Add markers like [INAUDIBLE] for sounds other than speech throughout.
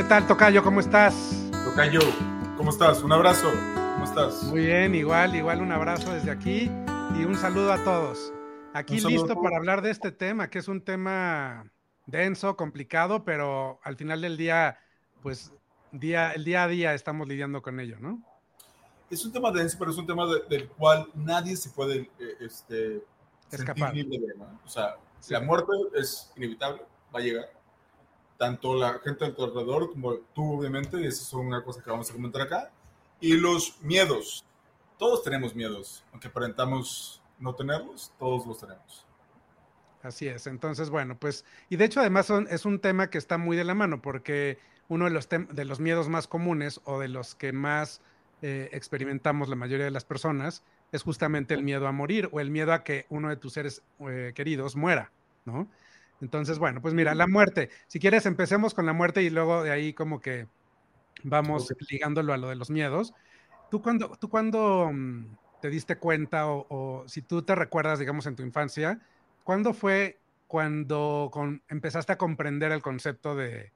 ¿Qué tal, Tocayo? ¿Cómo estás? Tocayo, ¿cómo estás? Un abrazo. ¿Cómo estás? Muy bien, igual, igual un abrazo desde aquí y un saludo a todos. Aquí listo para hablar de este tema, que es un tema denso, complicado, pero al final del día, pues día, el día a día estamos lidiando con ello, ¿no? Es un tema denso, pero es un tema del cual nadie se puede eh, este, escapar. O sea, la muerte es inevitable, va a llegar. Tanto la gente a tu alrededor como tú, obviamente, y eso es una cosa que vamos a comentar acá. Y los miedos. Todos tenemos miedos, aunque aparentamos no tenerlos, todos los tenemos. Así es. Entonces, bueno, pues, y de hecho, además es un tema que está muy de la mano, porque uno de los, de los miedos más comunes o de los que más eh, experimentamos la mayoría de las personas es justamente el miedo a morir o el miedo a que uno de tus seres eh, queridos muera, ¿no? Entonces, bueno, pues mira, la muerte. Si quieres, empecemos con la muerte y luego de ahí como que vamos ligándolo a lo de los miedos. ¿Tú cuando, tú cuando mm, te diste cuenta o, si tú te recuerdas, digamos, en tu infancia, ¿cuándo fue cuando empezaste a comprender el concepto de,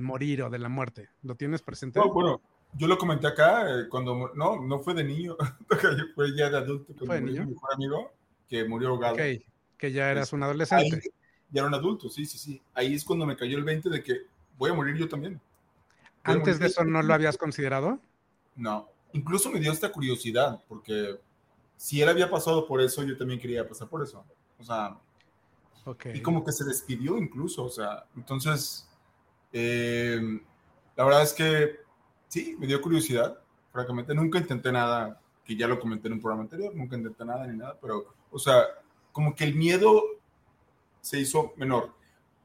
morir o de la muerte? ¿Lo tienes presente? bueno, yo lo comenté acá eh, cuando, no, no fue de niño, [LAUGHS] fue ya de adulto, ¿Fue de niño? mi mejor amigo que murió ahogado. Ok, que ya eras un adolescente. Ya era un adulto, sí, sí, sí. Ahí es cuando me cayó el 20 de que voy a morir yo también. ¿Antes de eso no lo habías considerado? No, incluso me dio esta curiosidad, porque si él había pasado por eso, yo también quería pasar por eso. O sea, okay. y como que se despidió incluso, o sea, entonces, eh, la verdad es que sí, me dio curiosidad, francamente, nunca intenté nada, que ya lo comenté en un programa anterior, nunca intenté nada ni nada, pero, o sea, como que el miedo se hizo menor,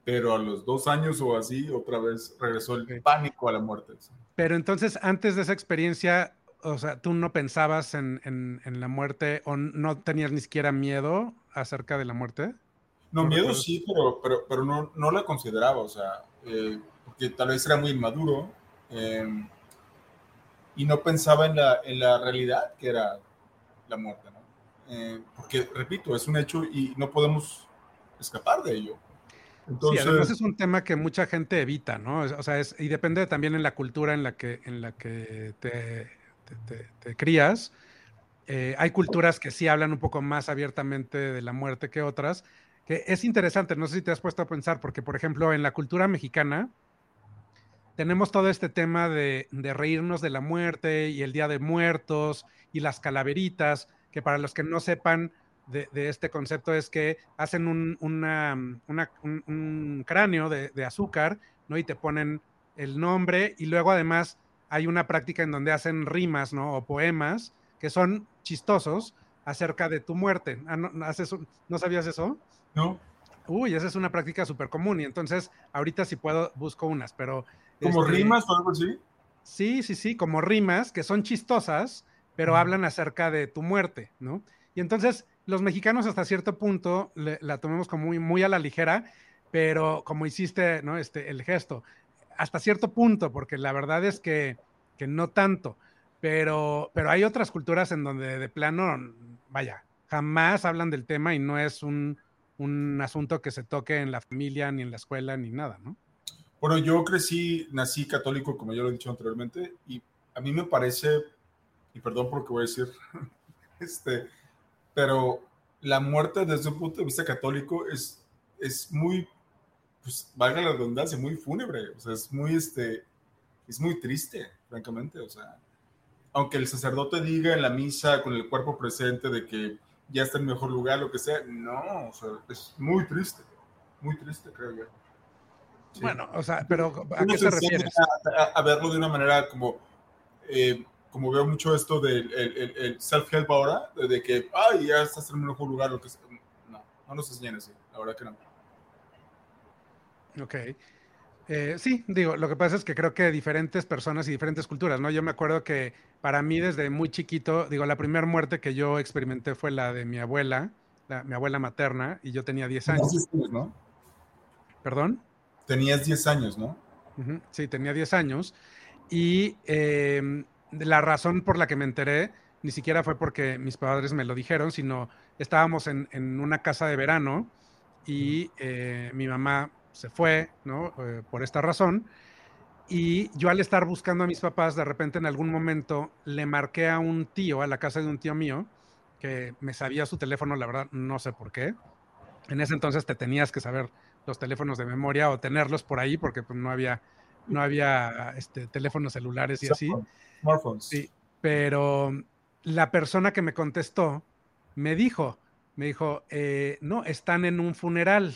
pero a los dos años o así, otra vez regresó el pánico a la muerte. Pero entonces, antes de esa experiencia, o sea, ¿tú no pensabas en, en, la muerte o no tenías ni siquiera miedo acerca de la muerte? No, miedo sí, pero, pero, pero no, no la consideraba, o sea, eh, porque tal vez era muy inmaduro. Eh, y no pensaba en la, en la realidad que era la muerte, ¿no? Eh, porque, repito, es un hecho y no podemos escapar de ello. Entonces, sí, además es un tema que mucha gente evita, ¿no? O sea, es, y depende también en la cultura en la que, en la que te, te, crías. Eh, hay culturas que sí hablan un poco más abiertamente de la muerte que otras, que es interesante, no sé si te has puesto a pensar, porque por ejemplo en la cultura mexicana, tenemos todo este tema de, reírnos de la muerte y el Día de Muertos y las calaveritas, que para los que no sepan de, este concepto es que hacen un, un, cráneo de, azúcar, ¿no? Y te ponen el nombre y luego además hay una práctica en donde hacen rimas, ¿no? O poemas que son chistosos acerca de tu muerte. Ah, ¿No, ¿no sabías eso? No. Uy, esa es una práctica súper común y entonces ahorita si puedo busco unas, pero ¿Como este, rimas o algo así? Sí, sí, sí, como rimas que son chistosas, pero hablan acerca de tu muerte, ¿no? Y entonces los mexicanos hasta cierto punto la tomemos como muy, muy a la ligera, pero como hiciste, ¿no? Este, el gesto, hasta cierto punto, porque la verdad es que, que no tanto, pero, pero hay otras culturas en donde de plano, vaya, jamás hablan del tema y no es un, un asunto que se toque en la familia, ni en la escuela, ni nada, ¿no? Bueno, yo crecí, nací católico, como ya lo he dicho anteriormente, y a mí me parece, y perdón por lo que voy a decir, [LAUGHS] este, pero la muerte desde un punto de vista católico es, es muy, pues valga la redundancia, muy fúnebre, o sea, es muy, este, es muy triste, francamente, o sea, aunque el sacerdote diga en la misa con el cuerpo presente de que ya está en mejor lugar, lo que sea, no, o sea, es muy triste, muy triste, creo yo. Bueno, o sea, pero ¿a qué se refiere? A, verlo de una manera como, eh, como veo mucho esto del el, self-help ahora, de que, ay, ya estás en un mejor lugar, lo que sea. No, no nos enseñan así, la verdad que no. Ok. Eh, sí, digo, lo que pasa es que creo que diferentes personas y diferentes culturas, ¿no? Yo me acuerdo que para mí desde muy chiquito, digo, la primera muerte que yo experimenté fue la de mi abuela, mi abuela materna, y yo tenía 10 años. ¿no? ¿Perdón? Tenías 10 años, ¿no? Sí, tenía 10 años. Y em, la razón por la que me enteré ni siquiera fue porque mis padres me lo dijeron, sino estábamos en, una casa de verano y eh, mi mamá se fue, ¿no? Eh, por esta razón. Y yo al estar buscando a mis papás, de repente en algún momento le marqué a un tío, a la casa de un tío mío, que me sabía su teléfono, la verdad no sé por qué. En ese entonces te tenías que saber los teléfonos de memoria o tenerlos por ahí porque pues, no había, no había este, teléfonos celulares y así. Smartphones. Sí, pero la persona que me contestó me dijo, me dijo, eh, no, están en un funeral.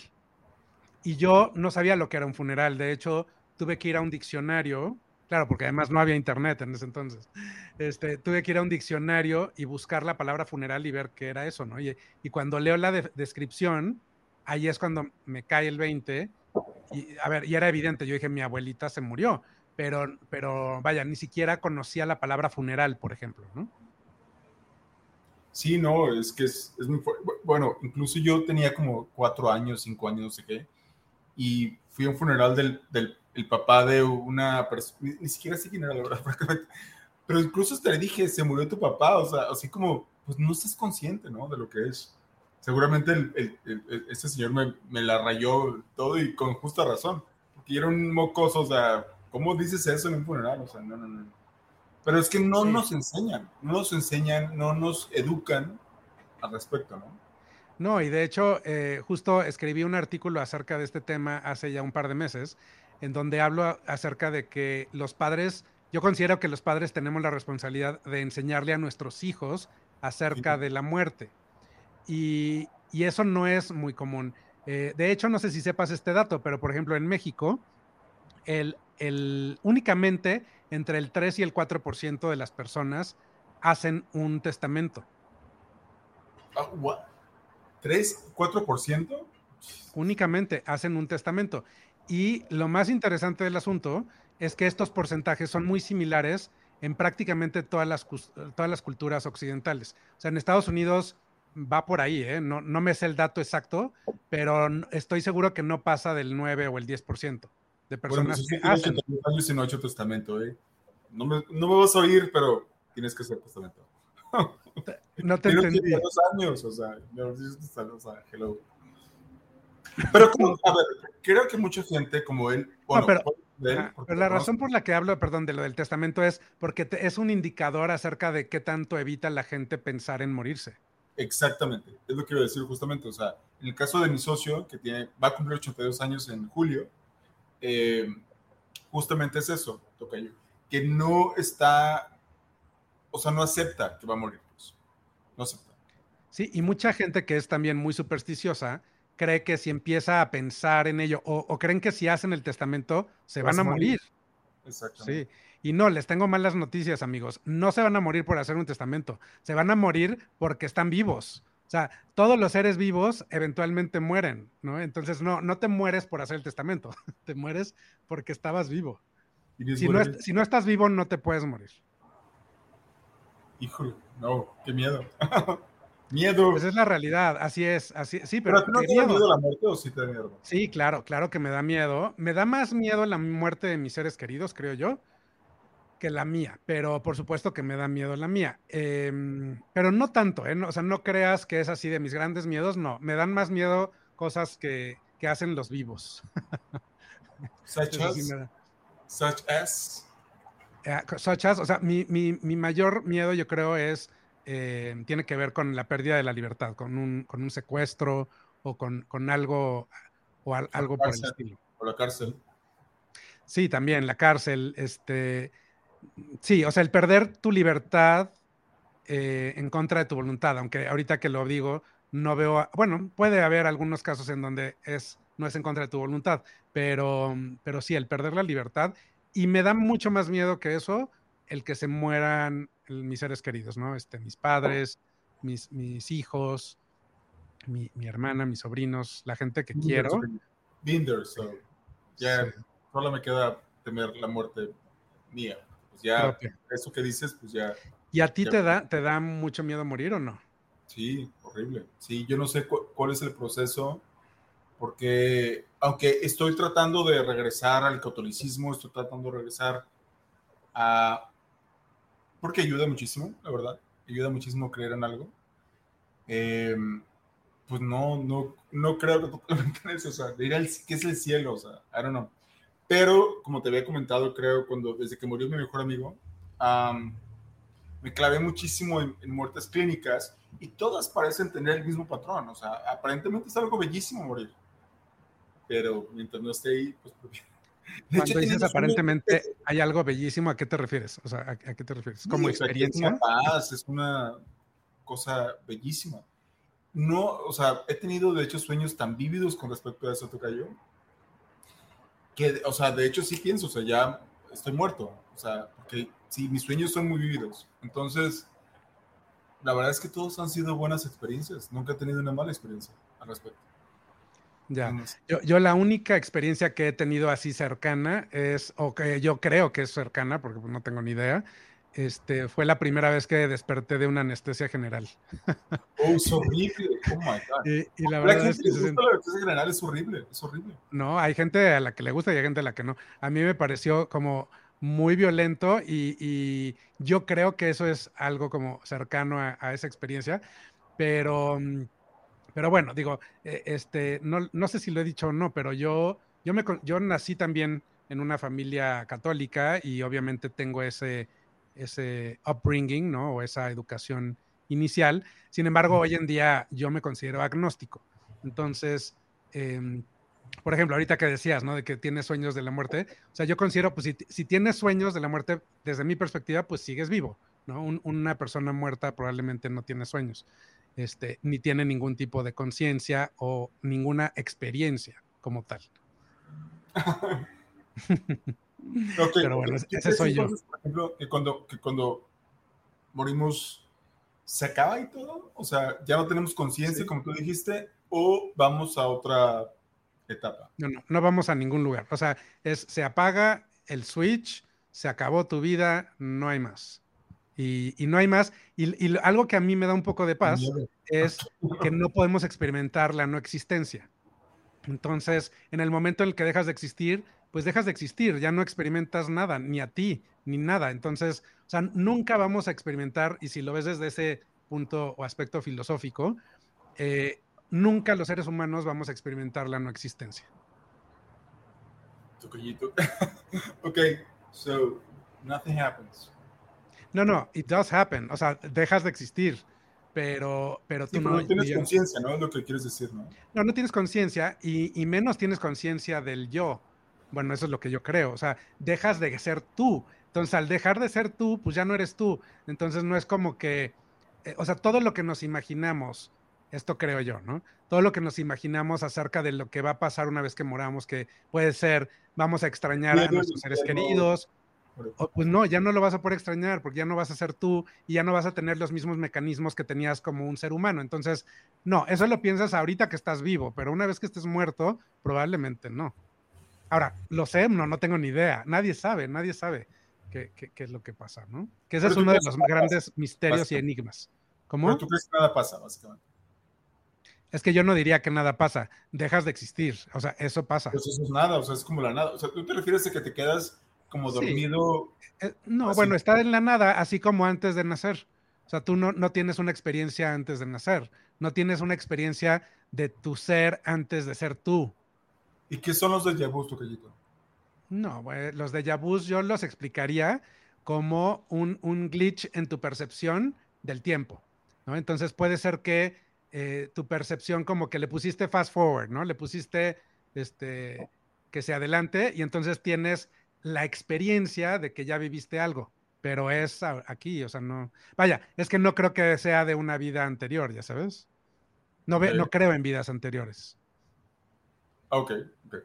Y yo no sabía lo que era un funeral. De hecho, tuve que ir a un diccionario, claro, porque además no había internet en ese entonces. Este, tuve que ir a un diccionario y buscar la palabra funeral y ver qué era eso, ¿no? Y, y cuando leo la descripción, ahí es cuando me cae el 20. Y, a ver, y era evidente, yo dije, mi abuelita se murió, pero, pero vaya, ni siquiera conocía la palabra funeral, por ejemplo, ¿no? Sí, no, es que es, es muy Bueno, incluso yo tenía como cuatro años, cinco años, no sé qué, y fui a un funeral del, del el papá de una persona, ni, siquiera sé quién era, la verdad, [LAUGHS] pero incluso hasta le dije, se murió tu papá, o sea, así como, pues no estás consciente, ¿no? De lo que es. Seguramente el, este señor me, me, la rayó todo y con justa razón, porque era un mocoso, o sea, ¿cómo dices eso en un funeral? O sea, no, no, no. Pero es que no nos enseñan, no nos enseñan, no nos educan al respecto, ¿no? No, y de hecho, eh, justo escribí un artículo acerca de este tema hace ya un par de meses, en donde hablo acerca de que los padres, yo considero que los padres tenemos la responsabilidad de enseñarle a nuestros hijos acerca de la muerte. Y, y, eso no es muy común. Eh, de hecho, no sé si sepas este dato, pero por ejemplo, en México, el, el, únicamente entre el 3 y el 4% de las personas hacen un testamento. Uh, ¿3, 4%? Únicamente hacen un testamento. Y lo más interesante del asunto es que estos porcentajes son muy similares en prácticamente todas las, todas las culturas occidentales. O sea, en Estados Unidos va por ahí, ¿eh? no, no me sé el dato exacto, pero estoy seguro que no pasa del 9 o el 10% de personas bueno, pues que hacen. y no hecho testamento, ¿eh? No me, no me vas a oír, pero tienes que hacer testamento. No te entendí. dos años, o sea, no, o sea, hello. Pero como, a ver, creo que mucha gente como él, bueno, no, pero, él, pero la razón por la que hablo, perdón, de lo del testamento es porque te, es un indicador acerca de qué tanto evita la gente pensar en morirse. Exactamente, es lo que iba a decir justamente. O sea, en el caso de mi socio, que tiene, va a cumplir 82 años en julio, eh, justamente es eso, toca yo, que no está, o sea, no acepta que va a morir. Pues. No acepta. Sí, y mucha gente que es también muy supersticiosa cree que si empieza a pensar en ello o, creen que si hacen el testamento se van a morir. Exactamente. Sí. Y no, les tengo malas noticias, amigos. No se van a morir por hacer un testamento. Se van a morir porque están vivos. O sea, todos los seres vivos eventualmente mueren, ¿no? Entonces, no, no te mueres por hacer el testamento. [LAUGHS] te mueres porque estabas vivo. Si no, si no, estás vivo, no te puedes morir. Híjole, no, qué miedo. [LAUGHS] Miedo. Pues es la realidad, así es, así sí, pero. ¿Pero no te da miedo la muerte o sí te da miedo? Sí, claro, claro que me da miedo. Me da más miedo la muerte de mis seres queridos, creo yo, que la mía, pero por supuesto que me da miedo la mía. Em, pero no tanto, ¿eh? o sea, no creas que es así de mis grandes miedos, no. Me dan más miedo cosas que, que hacen los vivos. [LAUGHS] Such as. Such as. Eh, such as, o sea, mi, mi, mi mayor miedo, yo creo, es eh, tiene que ver con la pérdida de la libertad, con un, con un secuestro o con, con algo, o algo por el estilo. O la cárcel. Sí, también la cárcel. Este, sí, o sea, el perder tu libertad eh, en contra de tu voluntad, aunque ahorita que lo digo, no veo, bueno, puede haber algunos casos en donde es, no es en contra de tu voluntad, pero, pero sí, el perder la libertad. Y me da mucho más miedo que eso, el que se mueran mis seres queridos, ¿no? Este, mis padres, mis, mis hijos, mi, mi hermana, mis sobrinos, la gente que quiero. Binder, so, ya solo me queda temer la muerte mía. Pues ya, eso que dices, pues ya. ¿Y a ti te, da, te da mucho miedo morir o no? Sí, horrible. Sí, yo no sé cuál es el proceso, porque aunque estoy tratando de regresar al catolicismo, estoy tratando de regresar a porque ayuda muchísimo, la verdad. Ayuda muchísimo creer en algo. Em, pues no, no, no creo totalmente en eso. O sea, ir al, ¿qué es el cielo? O sea, I don't know. Pero, como te había comentado, creo, cuando desde que murió mi mejor amigo, me clavé muchísimo en, muertes clínicas y todas parecen tener el mismo patrón. O sea, aparentemente es algo bellísimo morir. Pero mientras no esté ahí, pues... [LAUGHS] Cuando dices aparentemente hay algo bellísimo, ¿a qué te refieres? O sea, ¿a, qué te refieres? ¿Como experiencia? Es una paz, es una cosa bellísima. No, o sea, he tenido de hecho sueños tan vívidos con respecto a eso, Tocayo, que, o sea, de hecho sí pienso, o sea, ya estoy muerto, o sea, porque sí, mis sueños son muy vívidos. Entonces, la verdad es que todos han sido buenas experiencias, nunca he tenido una mala experiencia al respecto. Ya, yo, yo, la única experiencia que he tenido así cercana es, o que yo creo que es cercana, porque no tengo ni idea, este, fue la primera vez que desperté de una anestesia general. [LAUGHS] Oh, es horrible. Oh my God. Y, la verdad es que la anestesia general es horrible, es horrible. No, hay gente a la que le gusta y hay gente a la que no. A mí me pareció como muy violento y, yo creo que eso es algo como cercano a, esa experiencia, pero, pero bueno, digo, e, este, no, no sé si lo he dicho o no, pero yo, yo, me, yo nací también en una familia católica y obviamente tengo ese ese upbringing, ¿no? O esa educación inicial. Sin embargo, hoy en día yo me considero agnóstico. Entonces, em, por ejemplo, ahorita que decías, ¿no? De que tienes sueños de la muerte. O sea, yo considero, pues si, tienes sueños de la muerte, desde mi perspectiva, pues sigues vivo, ¿no? una persona muerta probablemente no tiene sueños, este, ni tiene ningún tipo de conciencia o ninguna experiencia como tal. [LAUGHS] Pero bueno, ese soy yo. Por ejemplo, que cuando, que cuando morimos, ¿se acaba y todo? O sea, ya no tenemos conciencia, como tú dijiste, o vamos a otra etapa. No, no, no vamos a ningún lugar. O sea, es, se apaga el switch, se acabó tu vida, no hay más. Y, y no hay más. Y, y, algo que a mí me da un poco de paz es que no podemos experimentar la no existencia. Entonces, en el momento en el que dejas de existir, pues dejas de existir, ya no experimentas nada, ni a ti, ni nada. Entonces, o sea, nunca vamos a experimentar, y si lo ves desde ese punto o aspecto filosófico, eh, nunca los seres humanos vamos a experimentar la no existencia. [LAUGHS] ok, so nothing happens. No, no, it does happen. O sea, dejas de existir, pero, pero tú no, tienes conciencia, ¿no? Es lo que quieres decir, ¿no? No, no tienes conciencia y, y, menos tienes conciencia del yo. Bueno, eso es lo que yo creo. O sea, dejas de ser tú. Entonces, al dejar de ser tú, pues ya no eres tú. Entonces, no es como que, eh, o sea, todo lo que nos imaginamos, esto creo yo, ¿no? Todo lo que nos imaginamos acerca de lo que va a pasar una vez que moramos, que puede ser, vamos a extrañar a nuestros seres queridos, pues no, ya no lo vas a poder extrañar porque ya no vas a ser tú y ya no vas a tener los mismos mecanismos que tenías como un ser humano. Entonces, no, eso lo piensas ahorita que estás vivo, pero una vez que estés muerto, probablemente no. Ahora, lo sé, no, no tengo ni idea. Nadie sabe, nadie sabe qué, es lo que pasa, ¿no? Que ese es uno de los grandes misterios y enigmas. ¿Cómo? Pero tú crees que nada pasa, básicamente. Es que yo no diría que nada pasa, dejas de existir, o sea, eso pasa. Pues eso es nada, o sea, es como la nada. O sea, tú te refieres a que te quedas como dormido. Eh, no, bueno, está en la nada, así como antes de nacer. O sea, tú no, no tienes una experiencia antes de nacer, no tienes una experiencia de tu ser antes de ser tú. ¿Y qué son los de vu, Tocayito? No, los de vu yo los explicaría como un, glitch en tu percepción del tiempo, ¿no? Entonces puede ser que eh, tu percepción como que le pusiste fast forward, ¿no? Le pusiste este, que se adelante y entonces tienes la experiencia de que ya viviste algo, pero es aquí, o sea, no, vaya, es que no creo que sea de una vida anterior, ya sabes. No, ve, no creo en vidas anteriores. Ok, ok.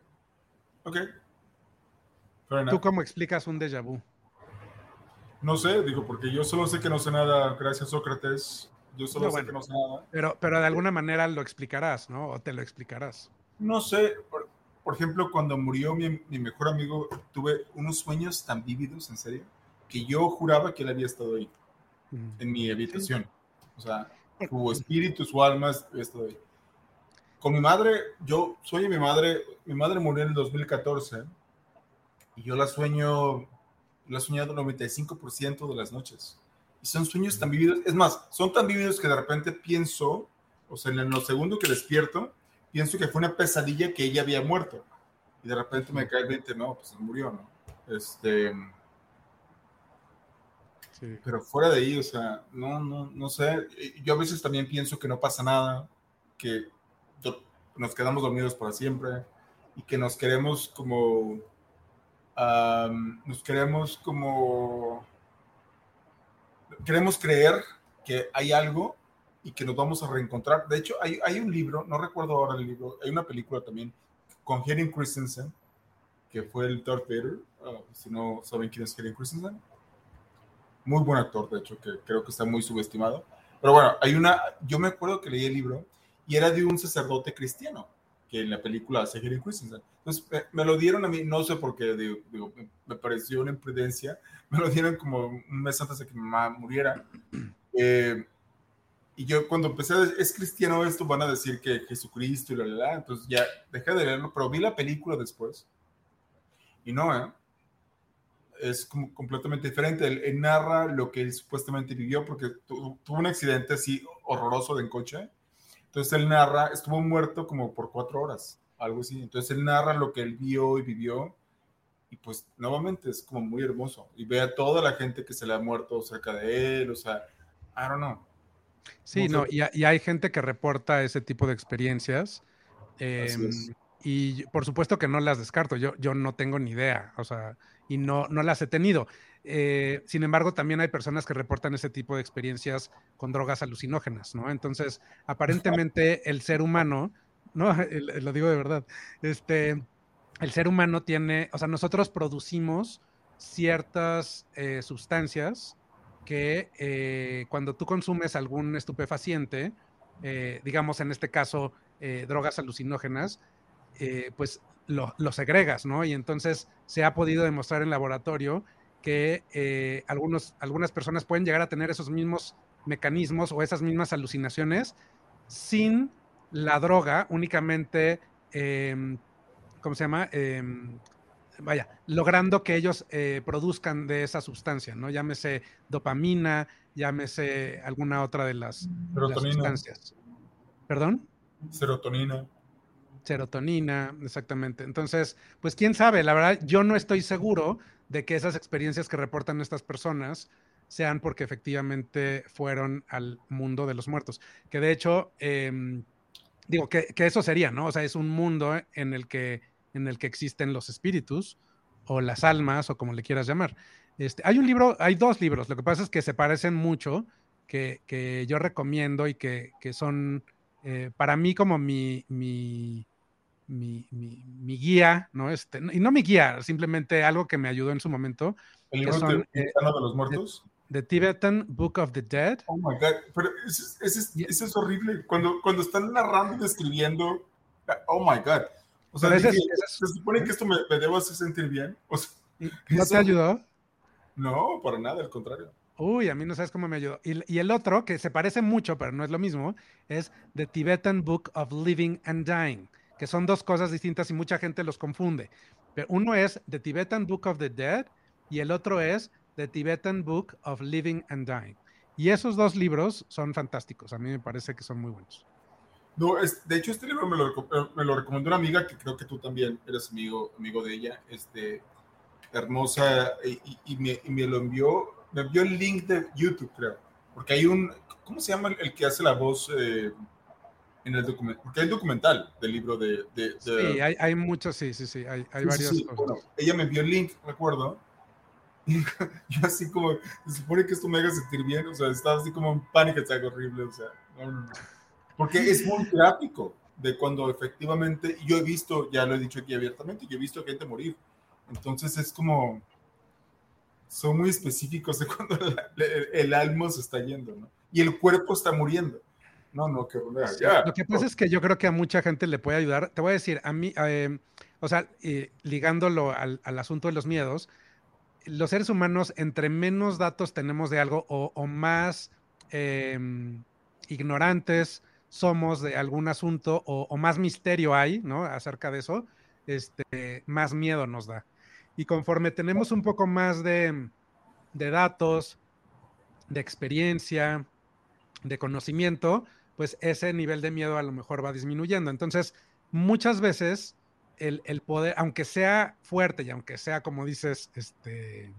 Ok. ¿Tú cómo explicas un déjà vu? No sé, digo, porque yo solo sé que no sé nada, gracias Sócrates. Yo solo sé que no sé nada. Pero, pero de alguna manera lo explicarás, ¿no? O te lo explicarás. No sé, por, ejemplo, cuando murió mi, mejor amigo, tuve unos sueños tan vívidos, en serio, que yo juraba que él había estado ahí, mm. en mi habitación. O sea, su espíritu, su alma había estado ahí con mi madre, yo sueño mi madre, mi madre murió en el 2014 y yo la sueño, la he soñado el 95% de las noches. Y son sueños tan vividos, es más, son tan vividos que de repente pienso, o sea, en los segundos que despierto, pienso que fue una pesadilla que ella había muerto. y de repente me cae el 20, no, pues murió, ¿no? Este... Pero fuera de ahí, o sea, no, no, no sé. Yo a veces también pienso que no pasa nada, que nos quedamos dormidos para siempre y que nos queremos como, nos queremos como, queremos creer que hay algo y que nos vamos a reencontrar. De hecho, hay, hay un libro, no recuerdo ahora el libro, hay una película también con Henry Christensen, que fue el Darth Vader, ah, si no saben quién es Henry Christensen. Muy buen actor, de hecho, que creo que está muy subestimado. Pero bueno, hay una, yo me acuerdo que leí el libro y era de un sacerdote cristiano que en la película hace Henry Christensen. Entonces me, lo dieron a mí, no sé por qué, digo, me, pareció una imprudencia, [LAUGHS] me lo dieron como un mes antes de que mi mamá muriera. [CLEARS THROAT] Eh, y yo cuando empecé a es cristiano esto, van a decir que Jesucristo y la, la, la, entonces ya dejé de leerlo, pero vi la película después. Y no, ¿eh? Es como completamente diferente. Él, narra lo que él supuestamente vivió porque tuvo un accidente así horroroso de en coche entonces él narra, estuvo muerto como por cuatro horas, algo así. Entonces él narra lo que él vio y vivió. Y pues nuevamente es como muy hermoso. Y ve a toda la gente que se le ha muerto cerca de él. O sea, I don't know. Sí, no, y, hay gente que reporta ese tipo de experiencias. Em, y por supuesto que no las descarto. Yo, yo no tengo ni idea. O sea, y no, no las he tenido. Eh, sin embargo, también hay personas que reportan ese tipo de experiencias con drogas alucinógenas, ¿no? Entonces, aparentemente el ser humano, no, [LAUGHS] lo digo de verdad, este, el ser humano tiene, o sea, nosotros producimos ciertas eh, sustancias que eh, cuando tú consumes algún estupefaciente, digamos en este caso drogas alucinógenas, pues lo, lo segregas, ¿no? Y entonces se ha podido demostrar en laboratorio que eh, algunos, algunas personas pueden llegar a tener esos mismos mecanismos o esas mismas alucinaciones sin la droga, únicamente, em, ¿cómo se llama? Em, vaya, logrando que ellos eh, produzcan de esa sustancia, ¿no? Llámese dopamina, llámese alguna otra de las, sustancias. ¿Perdón? Serotonina. Serotonina, exactamente. Entonces, pues quién sabe, la verdad, yo no estoy seguro de que esas experiencias que reportan estas personas sean porque efectivamente fueron al mundo de los muertos. Que de hecho, em, digo, que, eso sería, ¿no? O sea, es un mundo en el que, en el que existen los espíritus o las almas o como le quieras llamar. Este, hay un libro, hay dos libros, lo que pasa es que se parecen mucho, que, yo recomiendo y que, son eh, para mí como mi, mi mi, mi, guía, ¿no? Este, y no mi guía, simplemente algo que me ayudó en su momento. ¿El libro son, de, eh, de, los muertos? The, Tibetan Book of the Dead. Oh my God, pero eso, es horrible. Cuando, cuando están narrando y describiendo, oh my God. O sea, dije, se supone que esto me, me debo hacer sentir bien. O sea, [LAUGHS] ¿No te ayudó? No, para nada, al contrario. Uy, a mí no sabes cómo me ayudó. Y, y, el otro, que se parece mucho, pero no es lo mismo, es The Tibetan Book of Living and Dying que son dos cosas distintas y mucha gente los confunde. Pero uno es The Tibetan Book of the Dead y el otro es The Tibetan Book of Living and Dying. Y esos dos libros son fantásticos. A mí me parece que son muy buenos. No, es, de hecho, este libro me lo, eh, recomendó una amiga que creo que tú también eres amigo, amigo de ella, este, hermosa, y, y, me, y me, lo envió, me envió el link de YouTube, creo, porque hay un, ¿cómo se llama el, que hace la voz? Eh, en el documental, porque hay documental del libro de... de, sí, hay, hay, muchos, sí, sí, sí, hay, hay varias cosas. ella me envió el link, recuerdo, [LAUGHS] yo así como, se supone que esto me haga sentir bien, o sea, estaba así como en pánico, está horrible, o sea, no, no, no. Porque es muy gráfico de cuando efectivamente, yo he visto, ya lo he dicho aquí abiertamente, yo he visto gente morir, entonces es como, son muy específicos de [LAUGHS] cuando el, el alma se está yendo, ¿no? Y el cuerpo está muriendo. No, no, que Lo que pasa es que yo creo que a mucha gente le puede ayudar. Te voy a decir, a mí, eh, o sea, ligándolo al, asunto de los miedos, los seres humanos, entre menos datos tenemos de algo o, más em, ignorantes somos de algún asunto o, más misterio hay, ¿no? Acerca de eso, este, más miedo nos da. Y conforme tenemos un poco más de, de datos, de experiencia, de conocimiento, pues ese nivel de miedo a lo mejor va disminuyendo. Entonces, muchas veces el, poder, aunque sea fuerte y aunque sea, como dices, este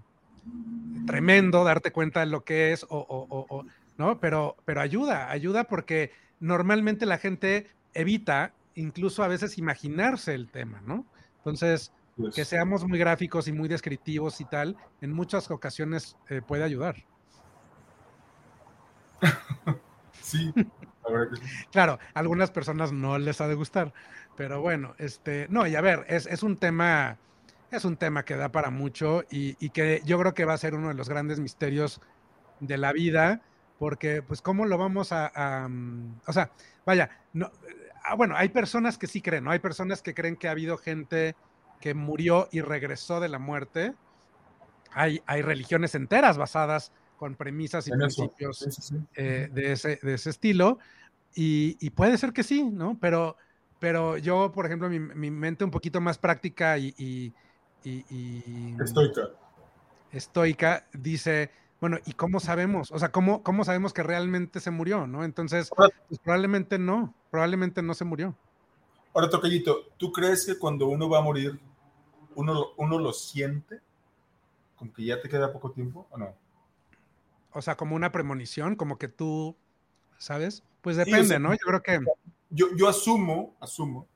tremendo darte cuenta de lo que es, o, ¿no? Pero, pero ayuda, ayuda porque normalmente la gente evita incluso a veces imaginarse el tema, ¿no? Entonces, que pues seamos muy gráficos y muy descriptivos y tal, en muchas ocasiones eh, puede ayudar. [LAUGHS] sí, Claro, a algunas personas no les ha de gustar, pero bueno, este, no, y a ver, es, un tema, es un tema que da para mucho y, que yo creo que va a ser uno de los grandes misterios de la vida, porque pues cómo lo vamos a, mm, o sea, vaya, no, ah, bueno, hay personas que sí creen, ¿no? Hay personas que creen que ha habido gente que murió y regresó de la muerte. Hay, hay religiones enteras basadas con premisas y principios eh, de, ese, de, ese, estilo. Y, puede ser que sí, ¿no? Pero, pero yo, por ejemplo, mi, mi mente un poquito más práctica y, y, Estoica. Estoica dice, bueno, ¿y cómo sabemos? O sea, ¿cómo, cómo sabemos que realmente se murió, no? Entonces, pues probablemente no, probablemente no se murió. Ahora, Tocayito, ¿tú crees que cuando uno va a morir, uno, uno lo siente? ¿Como que ya te queda poco tiempo o no? O sea, como una premonición, como que tú, ¿sabes? Pues depende, ¿no? Yo creo que... Yo, yo asumo, asumo,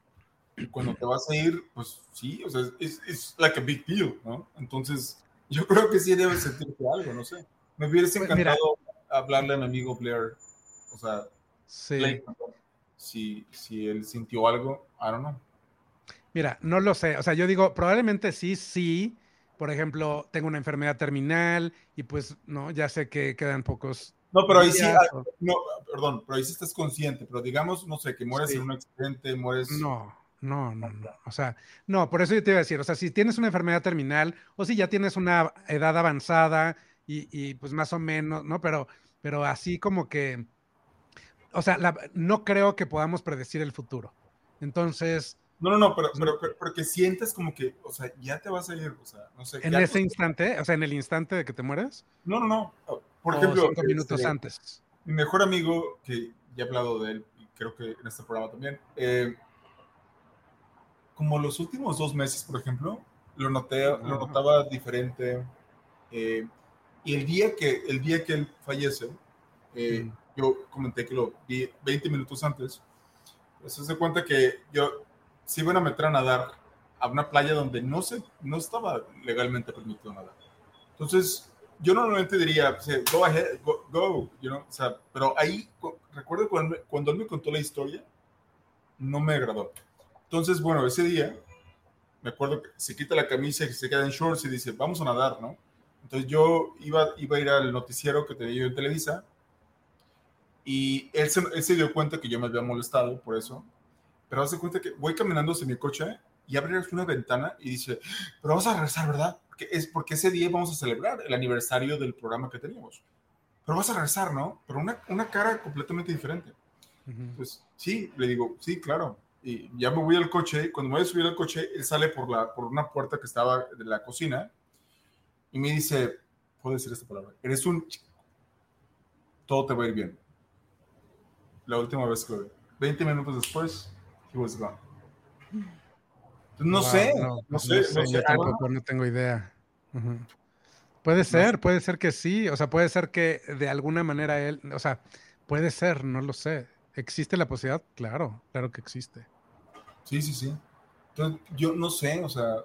que cuando te vas a ir, pues sí, o sea, es, es like a big deal, ¿no? Entonces, yo creo que sí debes sentirte algo, no sé. Me hubiese pues encantado hablarle a mi amigo Blair, o sea, sí. si, si él sintió algo, I don't know. Mira, no lo sé, o sea, yo digo, probablemente sí, sí, por ejemplo, tengo una enfermedad terminal y pues, no, ya sé que quedan pocos. No, pero ahí sí, ah, no, perdón, pero ahí sí estás consciente, pero digamos, no sé, que mueres en un accidente, mueres. No, no, no, no. O sea, no, por eso yo te iba a decir, o sea, si tienes una enfermedad terminal o si ya tienes una edad avanzada y, y pues más o menos, ¿no? Pero, pero así como que, o sea, no creo que podamos predecir el futuro. Entonces, no, no, no, pero, pero, pero, que sientes como que, o sea, ya te vas a ir, o sea, no sé. ¿En ese instante? O sea, en el instante de que te mueres? No, no, no. Por ejemplo. Cinco minutos este, antes. Mi mejor amigo, que ya he hablado de él, y creo que en este programa también, eh, como los últimos dos meses, por ejemplo, lo, noté, lo notaba diferente. Eh, y el día, que, el día que él fallece, eh, yo comenté que lo vi 20 minutos antes. Pues se hace cuenta que yo se iban a meter a nadar a una playa donde no, se, no estaba legalmente permitido nadar. Entonces, yo normalmente diría, go ahead, go, you know? o sea, pero ahí, recuerdo cuando, cuando él me contó la historia, no me agradó. Entonces, bueno, ese día, me acuerdo que se quita la camisa y se queda en shorts y dice, vamos a nadar, ¿no? Entonces yo iba, iba a ir al noticiero que tenía yo en Televisa y él se, él se dio cuenta que yo me había molestado por eso pero hace cuenta que voy caminando hacia mi coche y abre una ventana y dice, pero vamos a regresar, ¿verdad? Porque es porque ese día vamos a celebrar el aniversario del programa que teníamos. Pero vas a regresar, ¿no? Pero una, una cara completamente diferente. Pues sí, le digo, sí, claro. Y ya me voy al coche. Cuando me voy a subir al coche, él sale por, la, por una puerta que estaba de la cocina y me dice, puedo decir esta palabra, eres un... Todo te va a ir bien. La última vez que lo vi. 20 minutos después, pues no sé, no, sé, yo tampoco no tengo idea. Puede ser, puede ser que sí, o sea, puede ser que de alguna manera él, o sea, puede ser, no lo sé. ¿Existe la posibilidad? Claro, claro que existe. Sí, sí, sí. Entonces, yo no sé, o sea,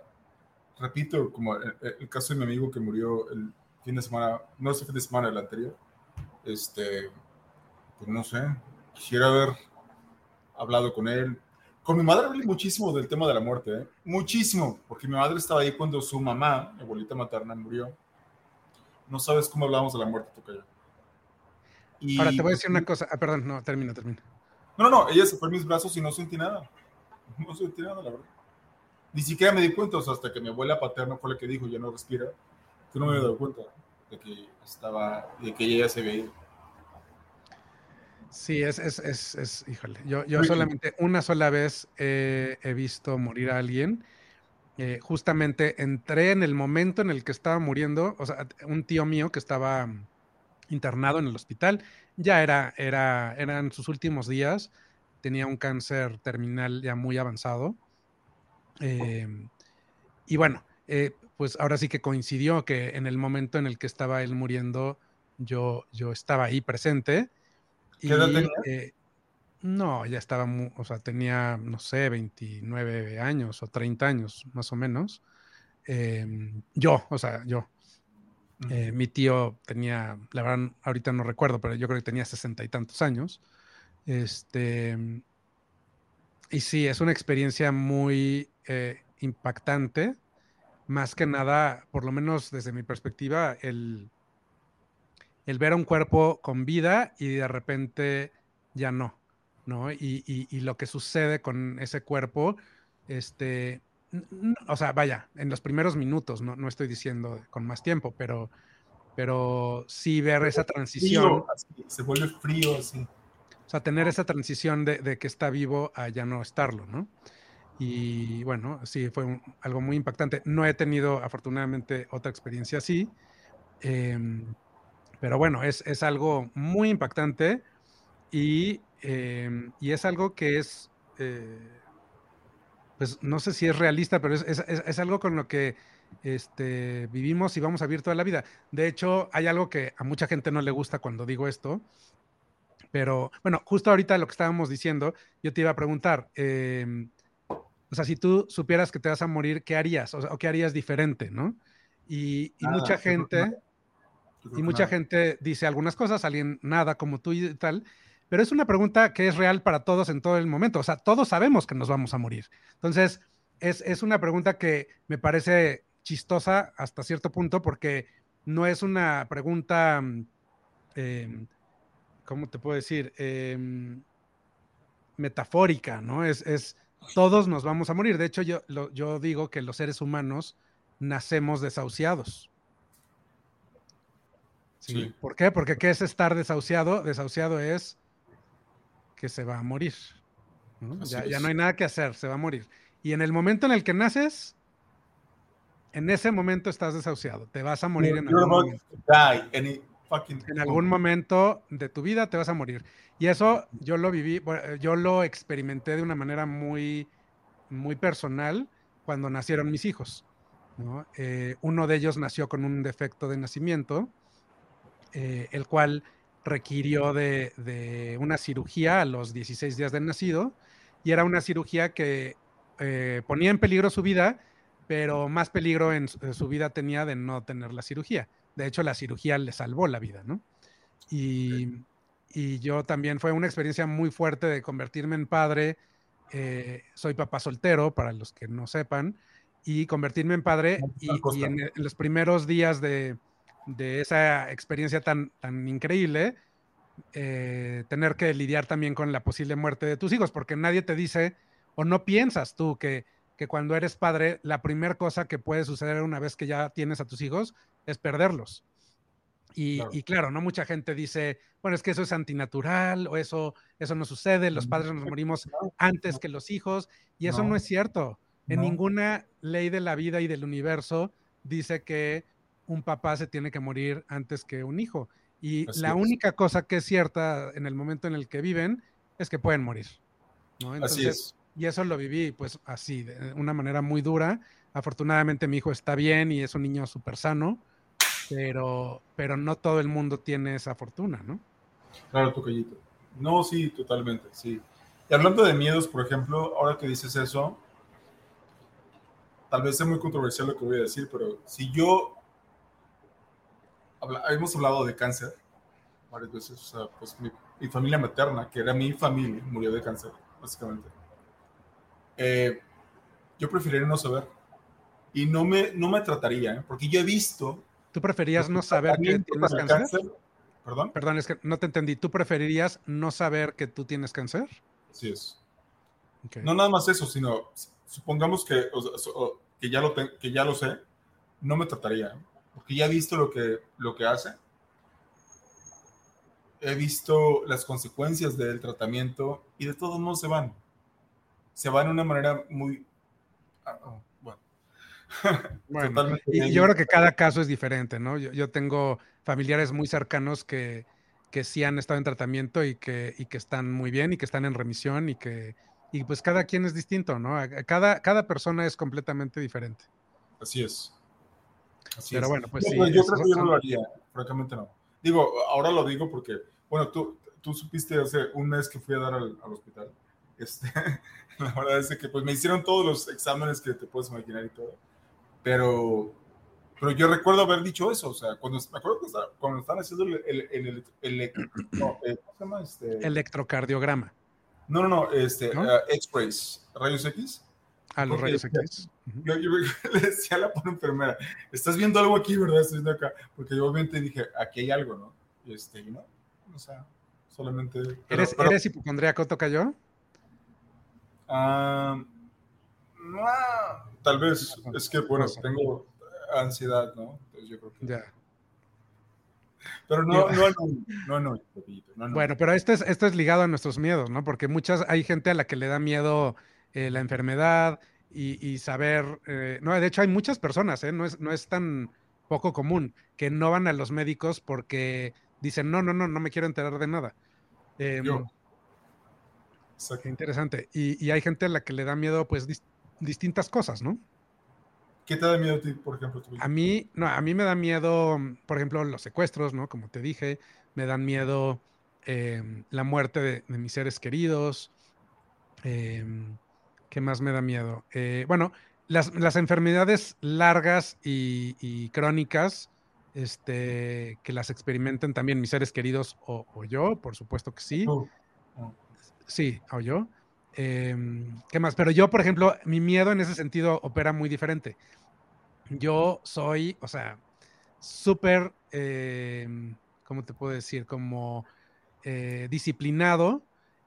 repito, como el, caso de mi amigo que murió el fin de semana, no ese fin de semana, el anterior, este, pues no sé, quisiera haber hablado con él, con mi madre hablé muchísimo del tema de la muerte, ¿eh? muchísimo, porque mi madre estaba ahí cuando su mamá, mi abuelita materna, murió. No sabes cómo hablábamos de la muerte, Tocayo. Y, Ahora te voy a decir una cosa. Ah, perdón, no, termina, termina. No, no, no, ella se fue en mis brazos y no sentí nada. [LAUGHS] No sentí nada, la verdad. Ni siquiera me di cuenta, o sea, hasta que mi abuela paterna fue la que dijo, ya no respira, que no me había dado cuenta de que estaba, de que ella ya se había ido. Sí, es, es, es, es híjole, yo, yo solamente una sola vez he visto morir a alguien. Eh, justamente entré en el momento en el que estaba muriendo, o sea, un tío mío que estaba internado en el hospital, ya era, era, eran sus últimos días, tenía un cáncer terminal ya muy avanzado. Em, y bueno, eh, pues ahora sí que coincidió que en el momento en el que estaba él muriendo, yo, yo estaba ahí presente. ¿Qué edad tenía? Eh, no, ya estaba, o sea, tenía, no sé, 29 años o 30 años, más o menos. Em, yo, o sea, yo. Eh, mi tío tenía, la verdad, ahorita no recuerdo, pero yo creo que tenía sesenta y tantos años. Este, y sí, es una experiencia muy eh, impactante. Más que nada, por lo menos desde mi perspectiva, el, el ver a un cuerpo con vida y de repente ya no, ¿no? Y, y lo que sucede con ese cuerpo, este, o sea, vaya, en los primeros minutos, no, no estoy diciendo con más tiempo, pero, pero sí ver esa transición. se vuelve frío así. O sea, tener esa transición de, que está vivo a ya no estarlo, ¿no? Y bueno, sí, fue algo muy impactante. No he tenido afortunadamente otra experiencia así, em, pero bueno, es, es, algo muy impactante y, em, y es algo que es... Eh, pues no sé si es realista, pero es, algo con lo que este, vivimos y vamos a vivir toda la vida. De hecho, hay algo que a mucha gente no le gusta cuando digo esto, pero bueno, justo ahorita lo que estábamos diciendo, yo te iba a preguntar, em, o sea, si tú supieras que te vas a morir, ¿qué harías? O, qué harías diferente, ¿no? Y, mucha gente, y mucha gente dice algunas cosas, alguien nada como tú y tal, pero es una pregunta que es real para todos en todo el momento. O sea, todos sabemos que nos vamos a morir. Entonces, es, una pregunta que me parece chistosa hasta cierto punto porque no es una pregunta, mm, em, ¿cómo te puedo decir? Em, metafórica, ¿no? Es, es, todos nos vamos a morir. De hecho, yo, yo digo que los seres humanos nacemos desahuciados. Sí. ¿Por qué? Porque ¿qué es estar desahuciado? Desahuciado es que se va a morir. Ya, no hay nada que hacer, se va a morir. Y en el momento en el que naces, en ese momento estás desahuciado, te vas a morir en algún momento. En algún momento de tu vida te vas a morir. Y eso yo lo viví, yo lo experimenté de una manera muy, muy personal cuando nacieron mis hijos. Eh, uno de ellos nació con un defecto de nacimiento, eh, el cual requirió de, una cirugía a los 16 días de nacido y era una cirugía que eh, ponía en peligro su vida, pero más peligro en su, vida tenía de no tener la cirugía. De hecho, la cirugía le salvó la vida, ¿no? Y, yo también fue una experiencia muy fuerte de convertirme en padre. Eh, soy papá soltero, para los que no sepan, y convertirme en padre y, en los primeros días de, de esa experiencia tan, tan increíble, eh, tener que lidiar también con la posible muerte de tus hijos, porque nadie te dice o no piensas tú que, que cuando eres padre, la primera cosa que puede suceder una vez que ya tienes a tus hijos es perderlos. Y claro. no mucha gente dice, bueno, es que eso es antinatural o eso, eso no sucede, los padres nos morimos antes que los hijos, y eso no, es cierto. En ninguna ley de la vida y del universo dice que un papá se tiene que morir antes que un hijo. Y la única cosa que es cierta en el momento en el que viven es que pueden morir. así es. Y eso lo viví pues así, de una manera muy dura. Afortunadamente mi hijo está bien y es un niño súper sano, pero, pero no todo el mundo tiene esa fortuna, ¿no? Claro, Tocayito. No, sí, totalmente, sí. Y hablando de miedos, por ejemplo, ahora que dices eso, tal vez sea muy controversial lo que voy a decir, pero si yo hemos hablado de cáncer varias veces. O sea, pues mi, familia materna, que era mi familia, murió de cáncer, básicamente. Eh, yo preferiría no saber. Y no me, no me trataría, ¿eh? porque yo he visto. ¿Tú preferías no saber que tienes cáncer? ¿Perdón? Perdón, es que no te entendí. ¿Tú preferirías no saber que tú tienes cáncer? Así es. No nada más eso, sino supongamos que, que, ya lo que ya lo sé, no me trataría. Porque ya he visto lo que, lo que hace. He visto las consecuencias del tratamiento y de todos modos se van. Se van de una manera muy... Ah, oh, bueno. [LAUGHS] y yo creo que cada caso es diferente, ¿no? Yo, tengo familiares muy cercanos que, que sí han estado en tratamiento y que, y que están muy bien y que están en remisión y que, y pues cada quien es distinto, ¿no? Cada, cada persona es completamente diferente. Así es. Pero bueno, pues sí. yo creo que yo no lo haría, francamente no. Digo, ahora lo digo porque, bueno, tú, tú supiste hace un mes que fui a dar al, hospital. Este, [LAUGHS] la verdad es que pues me hicieron todos los exámenes que te puedes imaginar y todo. Pero, pero yo recuerdo haber dicho eso, o sea, cuando, me acuerdo que cuando estaban haciendo el, el, el, eh, ¿cómo se llama? Este, Electrocardiograma. No, no, no, este, ¿No? Uh, X-rays, rayos X. A los rayos X. Yo, yo, [LAUGHS] le decía a la enfermera, estás viendo algo aquí, ¿verdad? Estoy viendo acá. Porque yo obviamente dije, aquí hay algo, ¿no? Y este, ¿no? O sea, solamente. ¿Eres, pero, ¿eres hipocondríaco, toca yo? Uh, no, tal vez. Es que, bueno, tengo ansiedad, ¿no? Entonces yo creo que. Ya. Pero [LAUGHS] no, no, no, no, no, Bueno, pero esto es, esto es ligado a nuestros miedos, ¿no? Porque muchas, hay gente a la que le da miedo eh, la enfermedad y, saber, eh, no, de hecho hay muchas personas, ¿eh? no, es, no es tan poco común, que no van a los médicos porque dicen, no, no, no, no me quiero enterar de nada. Eh, Qué interesante. Y, y, hay gente a la que le da miedo, pues, distintas cosas, ¿no? ¿Qué te da miedo a ti, por ejemplo? A mí, no, a mí me da miedo, por ejemplo, los secuestros, ¿no? Como te dije, me dan miedo eh, la muerte de, de, mis seres queridos, eh, ¿Qué más me da miedo? Eh, bueno, las, las, enfermedades largas y, crónicas, este, que las experimenten también mis seres queridos o, yo, por supuesto que sí. Oh, oh. Sí, o yo. Em, ¿Qué más? Pero yo, por ejemplo, mi miedo en ese sentido opera muy diferente. Yo soy, o sea, súper, eh, ¿cómo te puedo decir? Como eh, disciplinado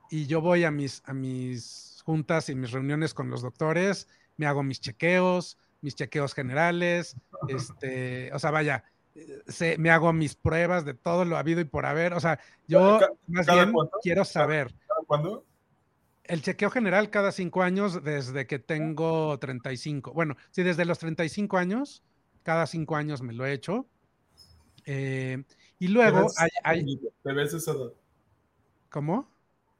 y yo voy a mis, a mis juntas y mis reuniones con los doctores, me hago mis chequeos, mis chequeos generales, [LAUGHS] este, o sea, vaya, se, me hago mis pruebas de todo lo habido y por haber, o sea, yo más bien quiero saber. ¿Cuándo? El chequeo general cada cinco años desde que tengo 35. Bueno, sí, desde los 35 años, cada cinco años me lo he hecho. Eh, y luego hay, hay... ¿Te ves esa edad? ¿Cómo?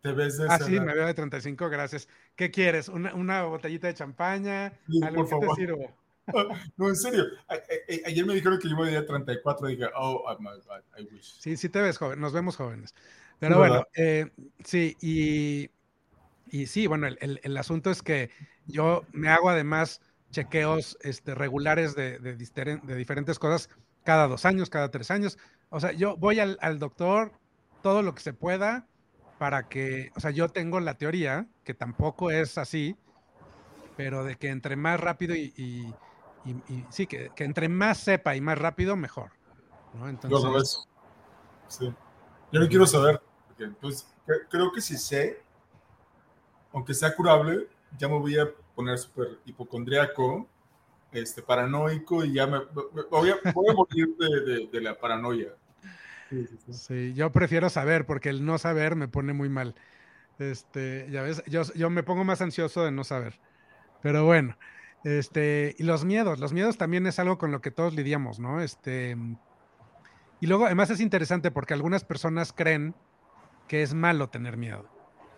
Te ves de Ah, sí, me veo de 35, gracias. ¿Qué quieres? ¿Una, una botellita de champaña? Sí, ¿Algo que te sirvo? [LAUGHS] No, en serio. ayer me dijeron que yo me veía 34 y dije, oh, I, I, wish. Sí, sí te ves joven, nos vemos jóvenes. Pero bueno, eh, sí, y, y, sí, bueno, el, el, el, asunto es que yo me hago además chequeos este, regulares de, de, de, diferentes cosas cada dos años, cada tres años. O sea, yo voy al, al doctor todo lo que se pueda para que, o sea, yo tengo la teoría, que tampoco es así, pero de que entre más rápido y, y, sí, que, que, entre más sepa y más rápido, mejor. ¿no? Entonces, sí. Yo no quiero saber, porque pues, creo que si sé, aunque sea curable, ya me voy a poner súper hipocondriaco, este, paranoico y ya me, voy, a, voy a morir de, de, de la paranoia. Sí, yo prefiero saber porque el no saber me pone muy mal. Este, ya ves, yo, yo me pongo más ansioso de no saber. Pero bueno, este, y los miedos, los miedos también es algo con lo que todos lidiamos, ¿no? Este, y luego además es interesante porque algunas personas creen que es malo tener miedo.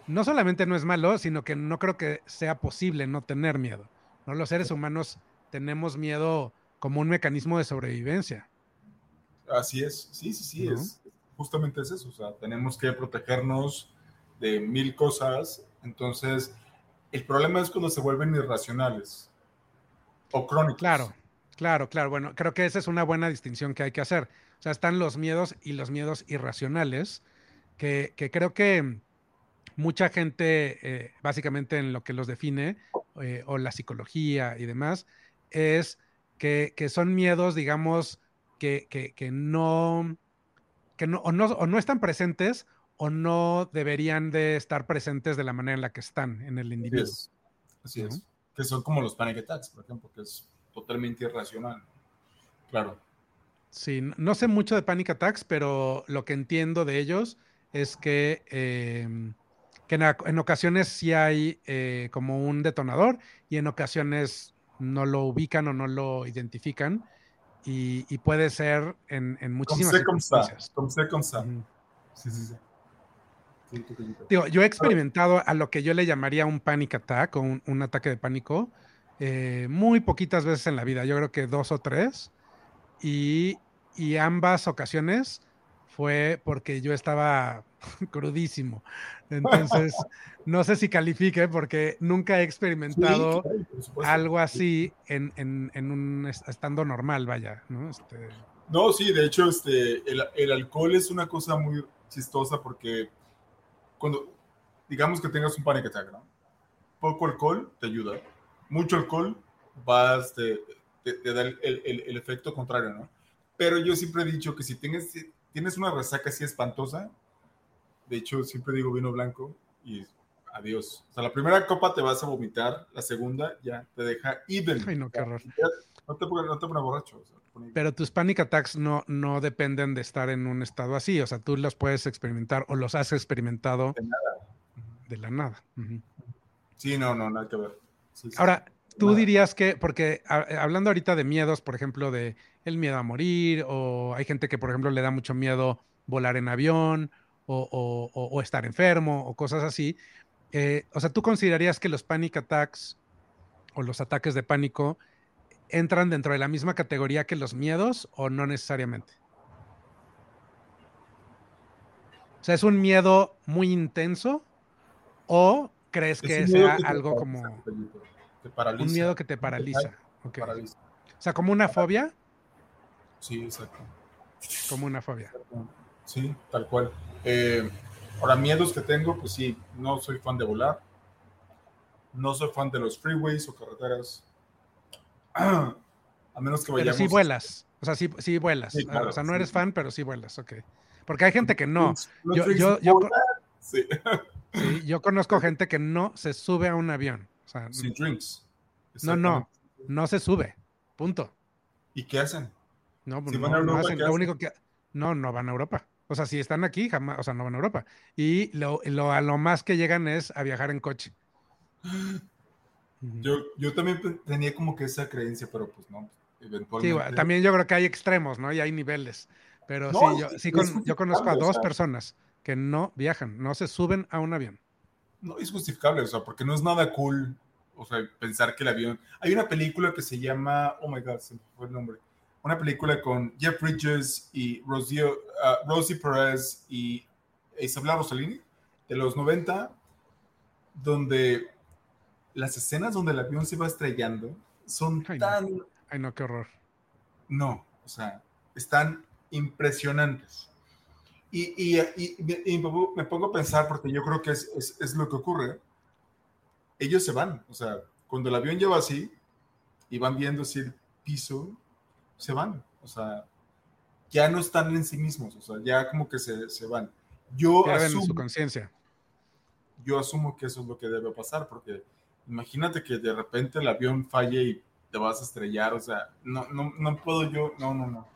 No solamente no es malo, sino que no creo que sea posible no tener miedo. ¿no? Los seres humanos tenemos miedo como un mecanismo de sobrevivencia. Así es, sí, sí, sí, es, justamente es eso, o sea, tenemos que protegernos de mil cosas, entonces el problema es cuando se vuelven irracionales o crónicos. Claro, claro, claro, bueno, creo que esa es una buena distinción que hay que hacer, o sea, están los miedos y los miedos irracionales, que, que creo que mucha gente, eh, básicamente en lo que los define, eh, o la psicología y demás, es que, que son miedos, digamos, que, que, que no, que no o, no, o no están presentes o no deberían de estar presentes de la manera en la que están en el individuo. Así es. Así es. Que son como los panic attacks, por ejemplo, que es totalmente irracional. Claro. Sí, no sé mucho de panic attacks, pero lo que entiendo de ellos es que, eh, que en, en, ocasiones sí hay eh, como un detonador y en ocasiones no lo ubican o no lo identifican y, y puede ser en, en muchísimas circunstancias. Como como. Sí, sí, sí. Digo, yo he experimentado a lo que yo le llamaría un panic attack o un, ataque de pánico eh, muy poquitas veces en la vida, yo creo que dos o tres, y, y ambas ocasiones fue porque yo estaba [LAUGHS] crudísimo. Entonces, no sé si califique porque nunca he experimentado algo así en, un estando normal, vaya, ¿no? Este... No, sí, de hecho, este, el, alcohol es una cosa muy chistosa porque cuando, digamos que tengas un panic attack, ¿no? Poco alcohol te ayuda, mucho alcohol va, este, te, da el, el, efecto contrario, ¿no? Pero yo siempre he dicho que si tienes, tienes una resaca así espantosa, de hecho, siempre digo vino blanco y adiós. O sea, la primera copa te vas a vomitar, la segunda ya te deja even. Ay, no, qué horror. No te, no te pones borracho. Pero tus panic attacks no, no dependen de estar en un estado así. O sea, tú los puedes experimentar o los has experimentado de, nada. de la nada. Sí, no, no, nada que ver. Ahora, tú dirías que, porque hablando ahorita de miedos, por ejemplo, de el miedo a morir, o hay gente que, por ejemplo, le da mucho miedo volar en avión, o, estar enfermo o cosas así. Eh, o sea, ¿tú considerarías que los panic attacks o los ataques de pánico entran dentro de la misma categoría que los miedos o no necesariamente? O sea, ¿es un miedo muy intenso o crees que sea algo como un miedo que te paraliza? O sea, como una fobia. Sí, exacto. Como una fobia. Sí, tal cual. Eh, ahora, miedos que tengo, pues sí, no soy fan de volar. No soy fan de los freeways o carreteras. [CLEARS THROAT] A menos que vayamos. Pero sí vuelas. O sea, sí, sí vuelas. o sea, no eres fan, pero sí vuelas, ok. Porque hay gente que no. yo, yo, yo, sí. yo, conozco gente que no se sube a un avión. O sea, Sin drinks. No, no. No se sube. Punto. ¿Y qué hacen? No, no, no hacen. Lo único que. No, no van a Europa. O sea, si están aquí, jamás, o sea, no van a Europa. Y lo, a lo más que llegan es a viajar en coche. Yo, yo también tenía como que esa creencia, pero pues no, eventualmente. Sí, también yo creo que hay extremos, ¿no? Y hay niveles. Pero sí, yo, sí yo conozco a dos personas que no viajan, no se suben a un avión. No es justificable, o sea, porque no es nada cool, o sea, pensar que el avión. Hay una película que se llama, oh my god, se me fue el nombre una película con Jeff Bridges y Rosie, uh, Rosie Perez y Isabella Rossellini de los 90, donde las escenas donde el avión se va estrellando son tan... Ay, no, qué horror. No, o sea, están impresionantes. Y, y, y, me pongo a pensar, porque yo creo que es, es, es, lo que ocurre. Ellos se van, o sea, cuando el avión lleva así y van viendo así el piso, se van, o sea, ya no están en sí mismos, o sea, ya como que se, se van. Yo asumo, su conciencia. Yo asumo que eso es lo que debe pasar, porque imagínate que de repente el avión falle y te vas a estrellar, o sea, no, no, no puedo yo, no, no, no.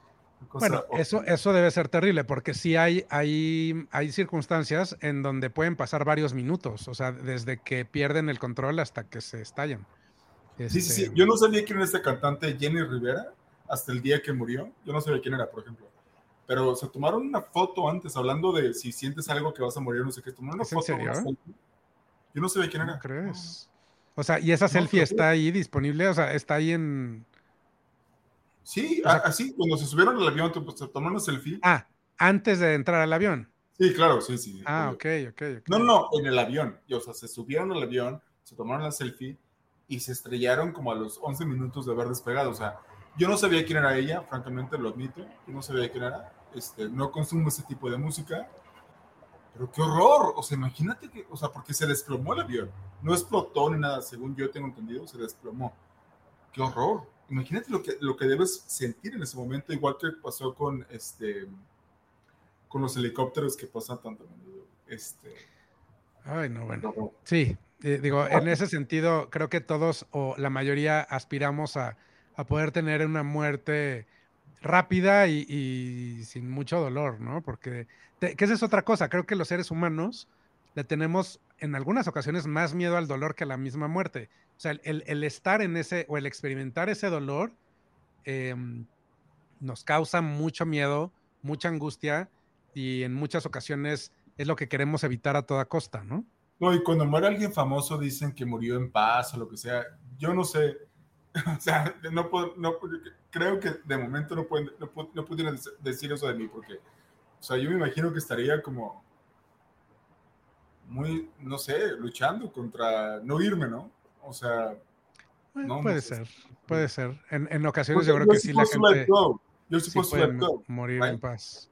bueno, eso, eso debe ser terrible, porque sí hay, hay, hay circunstancias en donde pueden pasar varios minutos, o sea, desde que pierden el control hasta que se estallan. Sí, sí, sí. Este, yo no sabía quién era este cantante, Jenny Rivera hasta el día que murió. Yo no de quién era, por ejemplo. Pero se tomaron una foto antes, hablando de si sientes algo que vas a morir, no sé qué. Tomaron una foto. ¿En serio? Yo no de quién era. crees? O sea, ¿y esa selfie está ahí disponible? O sea, está ahí en. Sí, así, cuando se subieron al avión, pues, se tomaron una selfie. Ah, antes de entrar al avión. Sí, claro, sí, sí. Ah, ok, ok. No, no, en el avión. o sea, se subieron al avión, se tomaron la selfie y se estrellaron como a los 11 minutos de haber despegado. O sea, yo no sabía quién era ella, francamente lo admito. Yo no sabía quién era. Este, no consumo ese tipo de música. Pero qué horror. O sea, imagínate que, o sea, porque se desplomó el avión. No explotó ni nada, según yo tengo entendido, se desplomó. Qué horror. Imagínate lo que, lo que debes sentir en ese momento, igual que pasó con este con los helicópteros que pasan tanto Este. Ay, no, bueno. Sí, eh, digo, en ese sentido, creo que todos o la mayoría aspiramos a a poder tener una muerte rápida y, sin mucho dolor, ¿no? Porque, que esa es otra cosa, creo que los seres humanos le tenemos en algunas ocasiones más miedo al dolor que a la misma muerte. O sea, el, estar en ese o el experimentar ese dolor em, nos causa mucho miedo, mucha angustia y en muchas ocasiones es lo que queremos evitar a toda costa, ¿no? No, y cuando muere alguien famoso dicen que murió en paz o lo que sea. Yo no sé. [LAUGHS] O sea, no puedo, no, creo que de momento no, pueden, no, no pudieran decir eso de mí porque, o sea, yo me imagino que estaría como muy, no sé, luchando contra no irme, ¿no? O sea, no, puede ser, puede ser. En, en ocasiones yo creo que sí la gente yo sí puede morir en paz.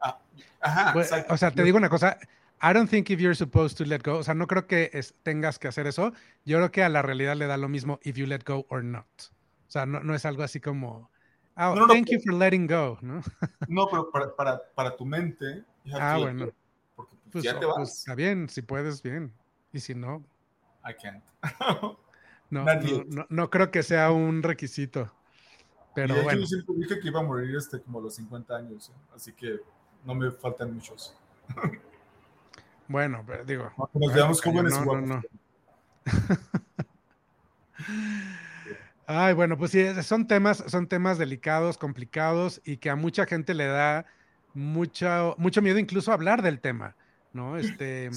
ah, ajá, pues, o sea, te digo una cosa, I don't think if you're supposed to let go, o sea, no creo que tengas que hacer eso. Yo creo que a la realidad le da lo mismo if you let go or not. O sea, no, no es algo así como, oh, no, thank you for letting go, ¿no? [LAUGHS] no, pero para, para, para tu mente. Ah, bueno. Porque pues, ya te vas. Pues, está bien, si puedes, bien. Y si no. I can't. [LAUGHS] no, no, no, creo que sea un requisito. Pero y bueno. Yo siempre dije que iba a morir este, como a los 50 años, ¿eh? así que no me faltan muchos. [LAUGHS] bueno, pero digo. Nos veamos jóvenes no, no, no. [LAUGHS] Ay, bueno, pues sí, son temas, son temas delicados, complicados y que a mucha gente le da mucho, mucho miedo incluso hablar del tema, ¿no? Este,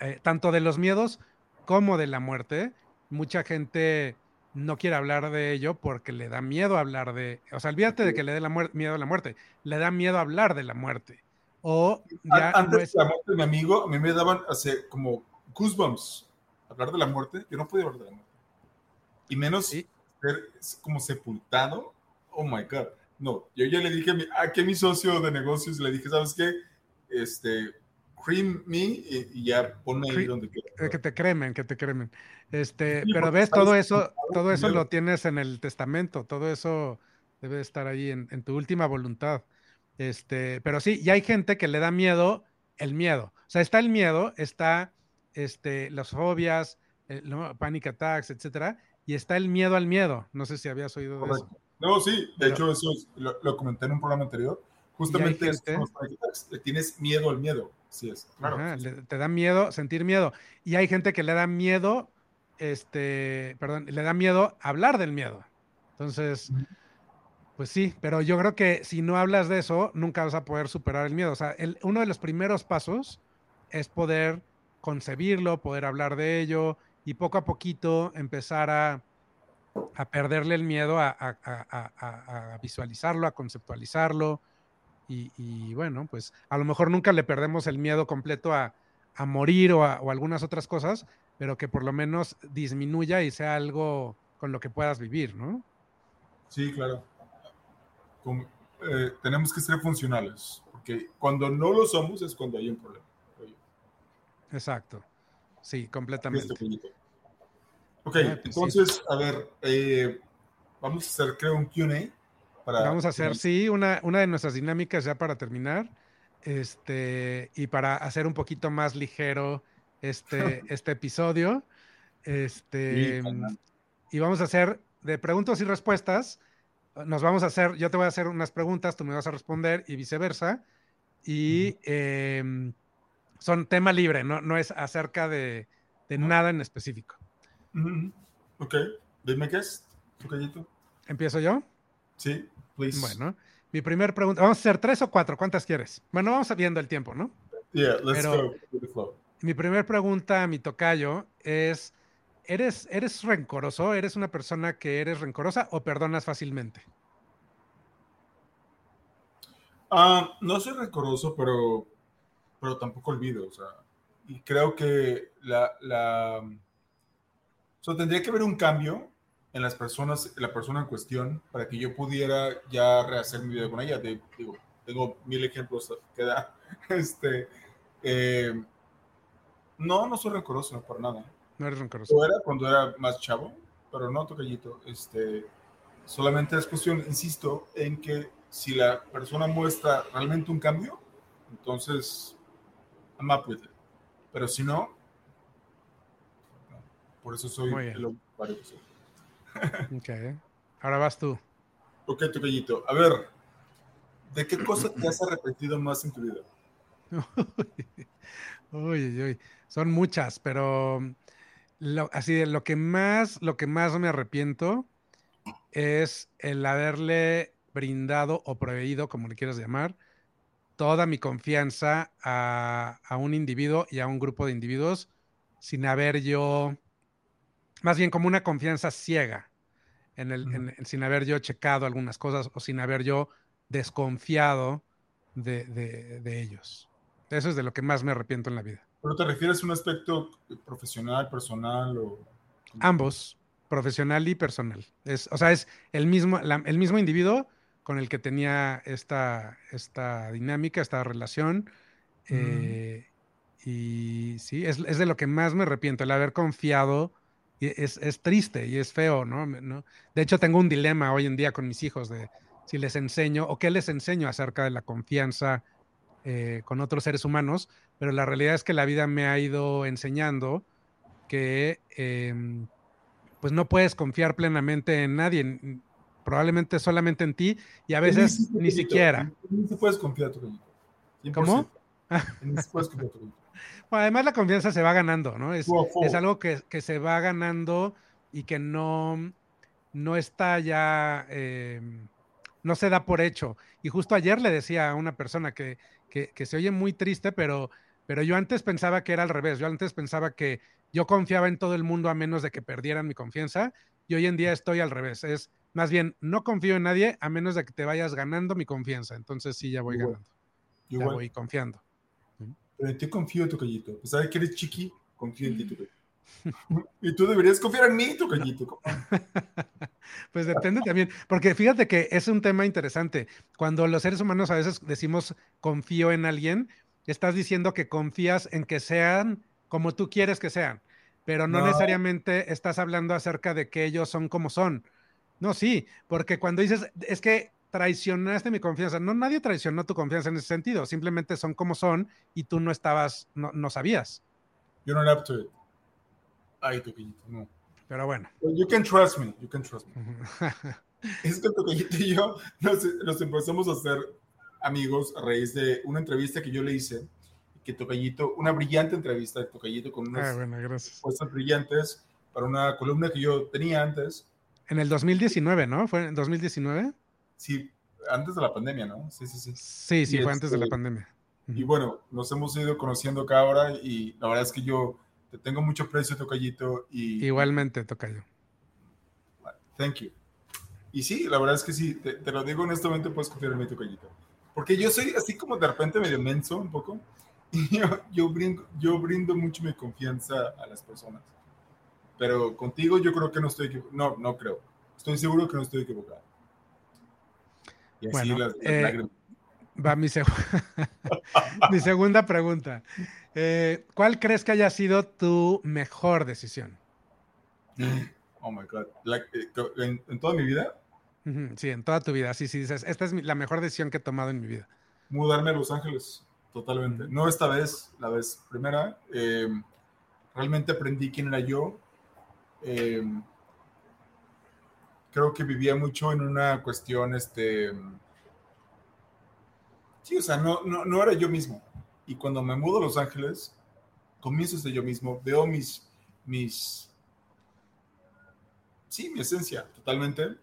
eh, tanto de los miedos como de la muerte. Mucha gente no quiere hablar de ello porque le da miedo hablar de, o sea, olvídate de que le dé la miedo a la muerte, le da miedo hablar de la muerte. O ya antes de la muerte de mi amigo, a mí me daban hace como goosebumps hablar de la muerte. Yo no podía hablar de la muerte y menos ser como sepultado. Oh my God. No, yo ya le dije a mi, aquí a mi socio de negocios, le dije, ¿sabes qué? Este, cream me y, ya ponme ahí donde quieras. Que te cremen, que te cremen. Este, pero ves, todo eso, todo eso lo tienes en el testamento, todo eso debe estar ahí en, en, tu última voluntad. Este, pero sí, y hay gente que le da miedo el miedo. O sea, está el miedo, está este, las fobias, no, panic attacks, etcétera, y está el miedo al miedo. No sé si habías oído de eso. No, sí, de hecho eso lo, comenté en un programa anterior. Justamente le tienes miedo al miedo. Sí es, claro. te da miedo sentir miedo. Y hay gente que le da miedo, este, perdón, le da miedo hablar del miedo. Entonces, pues sí, pero yo creo que si no hablas de eso, nunca vas a poder superar el miedo. O sea, uno de los primeros pasos es poder concebirlo, poder hablar de ello, y poco a poquito empezar a, perderle el miedo a, visualizarlo, a conceptualizarlo. Y, bueno, pues a lo mejor nunca le perdemos el miedo completo a, morir o, o algunas otras cosas, pero que por lo menos disminuya y sea algo con lo que puedas vivir, ¿no? Sí, claro. Eh, tenemos que ser funcionales, porque cuando no lo somos es cuando hay un problema. Exacto. Sí, completamente. Ok, ah, pues entonces, a ver, eh, vamos a hacer, creo, un QA. Vamos a hacer, sí, una, una de nuestras dinámicas ya para terminar. Este, y para hacer un poquito más ligero este, [LAUGHS] este episodio. Este, y vamos a hacer de preguntas y respuestas. Nos vamos a hacer, yo te voy a hacer unas preguntas, tú me vas a responder y viceversa. Y son tema libre, no, no es acerca de, nada en específico. Ok, dime qué es, tu. ¿Empiezo yo? Sí, please. Bueno, mi primer pregunta, vamos a hacer tres o cuatro, ¿cuántas quieres? Bueno, vamos viendo el tiempo, ¿no? Yeah, let's go the flow. Mi primer pregunta, mi tocayo, es, ¿eres, ¿eres rencoroso? ¿Eres una persona que eres rencorosa o perdonas fácilmente? Ah, no soy rencoroso, pero pero tampoco olvido, o sea, y creo que la, la o tendría que haber un cambio en las personas, la persona en cuestión, para que yo pudiera ya rehacer mi vida con ella. digo, tengo mil ejemplos que dar. [LAUGHS] Este, eh, no, no soy rencoroso, por nada. No eres rencoroso. Lo era cuando era más chavo, pero no, tocallito. Este, solamente es cuestión, insisto, en que si la persona muestra realmente un cambio, entonces I'm up with it. Pero si no, por eso soy el hombre que soy. [LAUGHS] ok. Ahora vas tú. Ok, tu gallito. A ver, ¿de qué cosa te has arrepentido más en tu vida? [LAUGHS] uy, uy, Son muchas, pero así de lo que más, lo que más me arrepiento es el haberle brindado o proveído, como le quieras llamar, toda mi confianza a, un individuo y a un grupo de individuos sin haber yo, más bien como una confianza ciega, en el, sin haber yo checado algunas cosas o sin haber yo desconfiado de, ellos. Eso es de lo que más me arrepiento en la vida. ¿Pero te refieres a un aspecto profesional, personal o...? Ambos, profesional y personal. Es, o sea, es el mismo, el mismo individuo con el que tenía esta, esta dinámica, esta relación. Eh, y sí, es, de lo que más me arrepiento, el haber confiado. Y es, triste y es feo, ¿no? ¿no? De hecho, tengo un dilema hoy en día con mis hijos de si les enseño o qué les enseño acerca de la confianza eh, con otros seres humanos, pero la realidad es que la vida me ha ido enseñando que em, pues no puedes confiar plenamente en nadie, probablemente solamente en ti y a veces ni, siquiera. Ni puedes confiar tu ¿Cómo? [LAUGHS] Bueno, además la confianza se va ganando, ¿no? Es, es algo que, que, se va ganando y que no, no está ya, eh, no se da por hecho. Y justo ayer le decía a una persona que, que, que se oye muy triste, pero, pero yo antes pensaba que era al revés. Yo antes pensaba que yo confiaba en todo el mundo a menos de que perdieran mi confianza. Y hoy en día estoy al revés. Es más bien, no confío en nadie a menos de que te vayas ganando mi confianza. Entonces sí, ya voy ganando. Ya voy confiando. Pero en ti confío, Tocayito. Pues sabes que eres chiqui, confío en ti, Tocayito. Y tú deberías confiar en mí, Tocayito. [LAUGHS] pues depende también, porque fíjate que es un tema interesante. Cuando los seres humanos a veces decimos confío en alguien, estás diciendo que confías en que sean como tú quieres que sean, pero no. necesariamente estás hablando acerca de que ellos son como son. No, sí, porque cuando dices, es que traicionaste mi confianza, no, nadie traicionó tu confianza en ese sentido, simplemente son como son y tú no estabas, no, no sabías. You're not up to it. Ay, Toquillito, no. Pero bueno. you can trust me, you can trust me. [LAUGHS] es que Toquillito y yo nos, empezamos a hacer amigos a raíz de una entrevista que yo le hice, que Tocayito, una brillante entrevista de Tocayito con unas ah, bueno, gracias. brillantes para una columna que yo tenía antes en el 2019, ¿no? ¿Fue en 2019? Sí, antes de la pandemia, ¿no? Sí, sí, sí. Sí, sí, fue antes de la este, pandemia. Y bueno, nos hemos ido conociendo acá ahora y la verdad es que yo te tengo mucho precio, Tocayito. Y, Igualmente, Tocayo. Thank you. Y sí, la verdad es que sí, te, lo digo honestamente, puedes confiar en mí, Tocayito. Porque yo soy así como de repente medio menso un poco. [LAUGHS] Y yo, yo, brindo, yo brindo mucho mi confianza a las personas. Pero contigo yo creo que no estoy equivocado. No, no creo. Estoy seguro que no estoy equivocado. Y así bueno, eh, va mi, [LAUGHS] mi, segunda pregunta. Eh, ¿Cuál crees que haya sido tu mejor decisión? Oh my God. Eh, ¿en, toda mi vida? Sí, en toda tu vida. Sí, sí, dices, esta es la mejor decisión que he tomado en mi vida. Mudarme a Los Ángeles, totalmente. No esta vez, la vez primera. realmente aprendí quién era yo, Em, creo que vivía mucho en una cuestión, este, sí, o sea, no, no, era yo mismo. Y cuando me mudo a Los Ángeles, comienzo de yo mismo, veo mis, mis, sí, mi esencia, totalmente.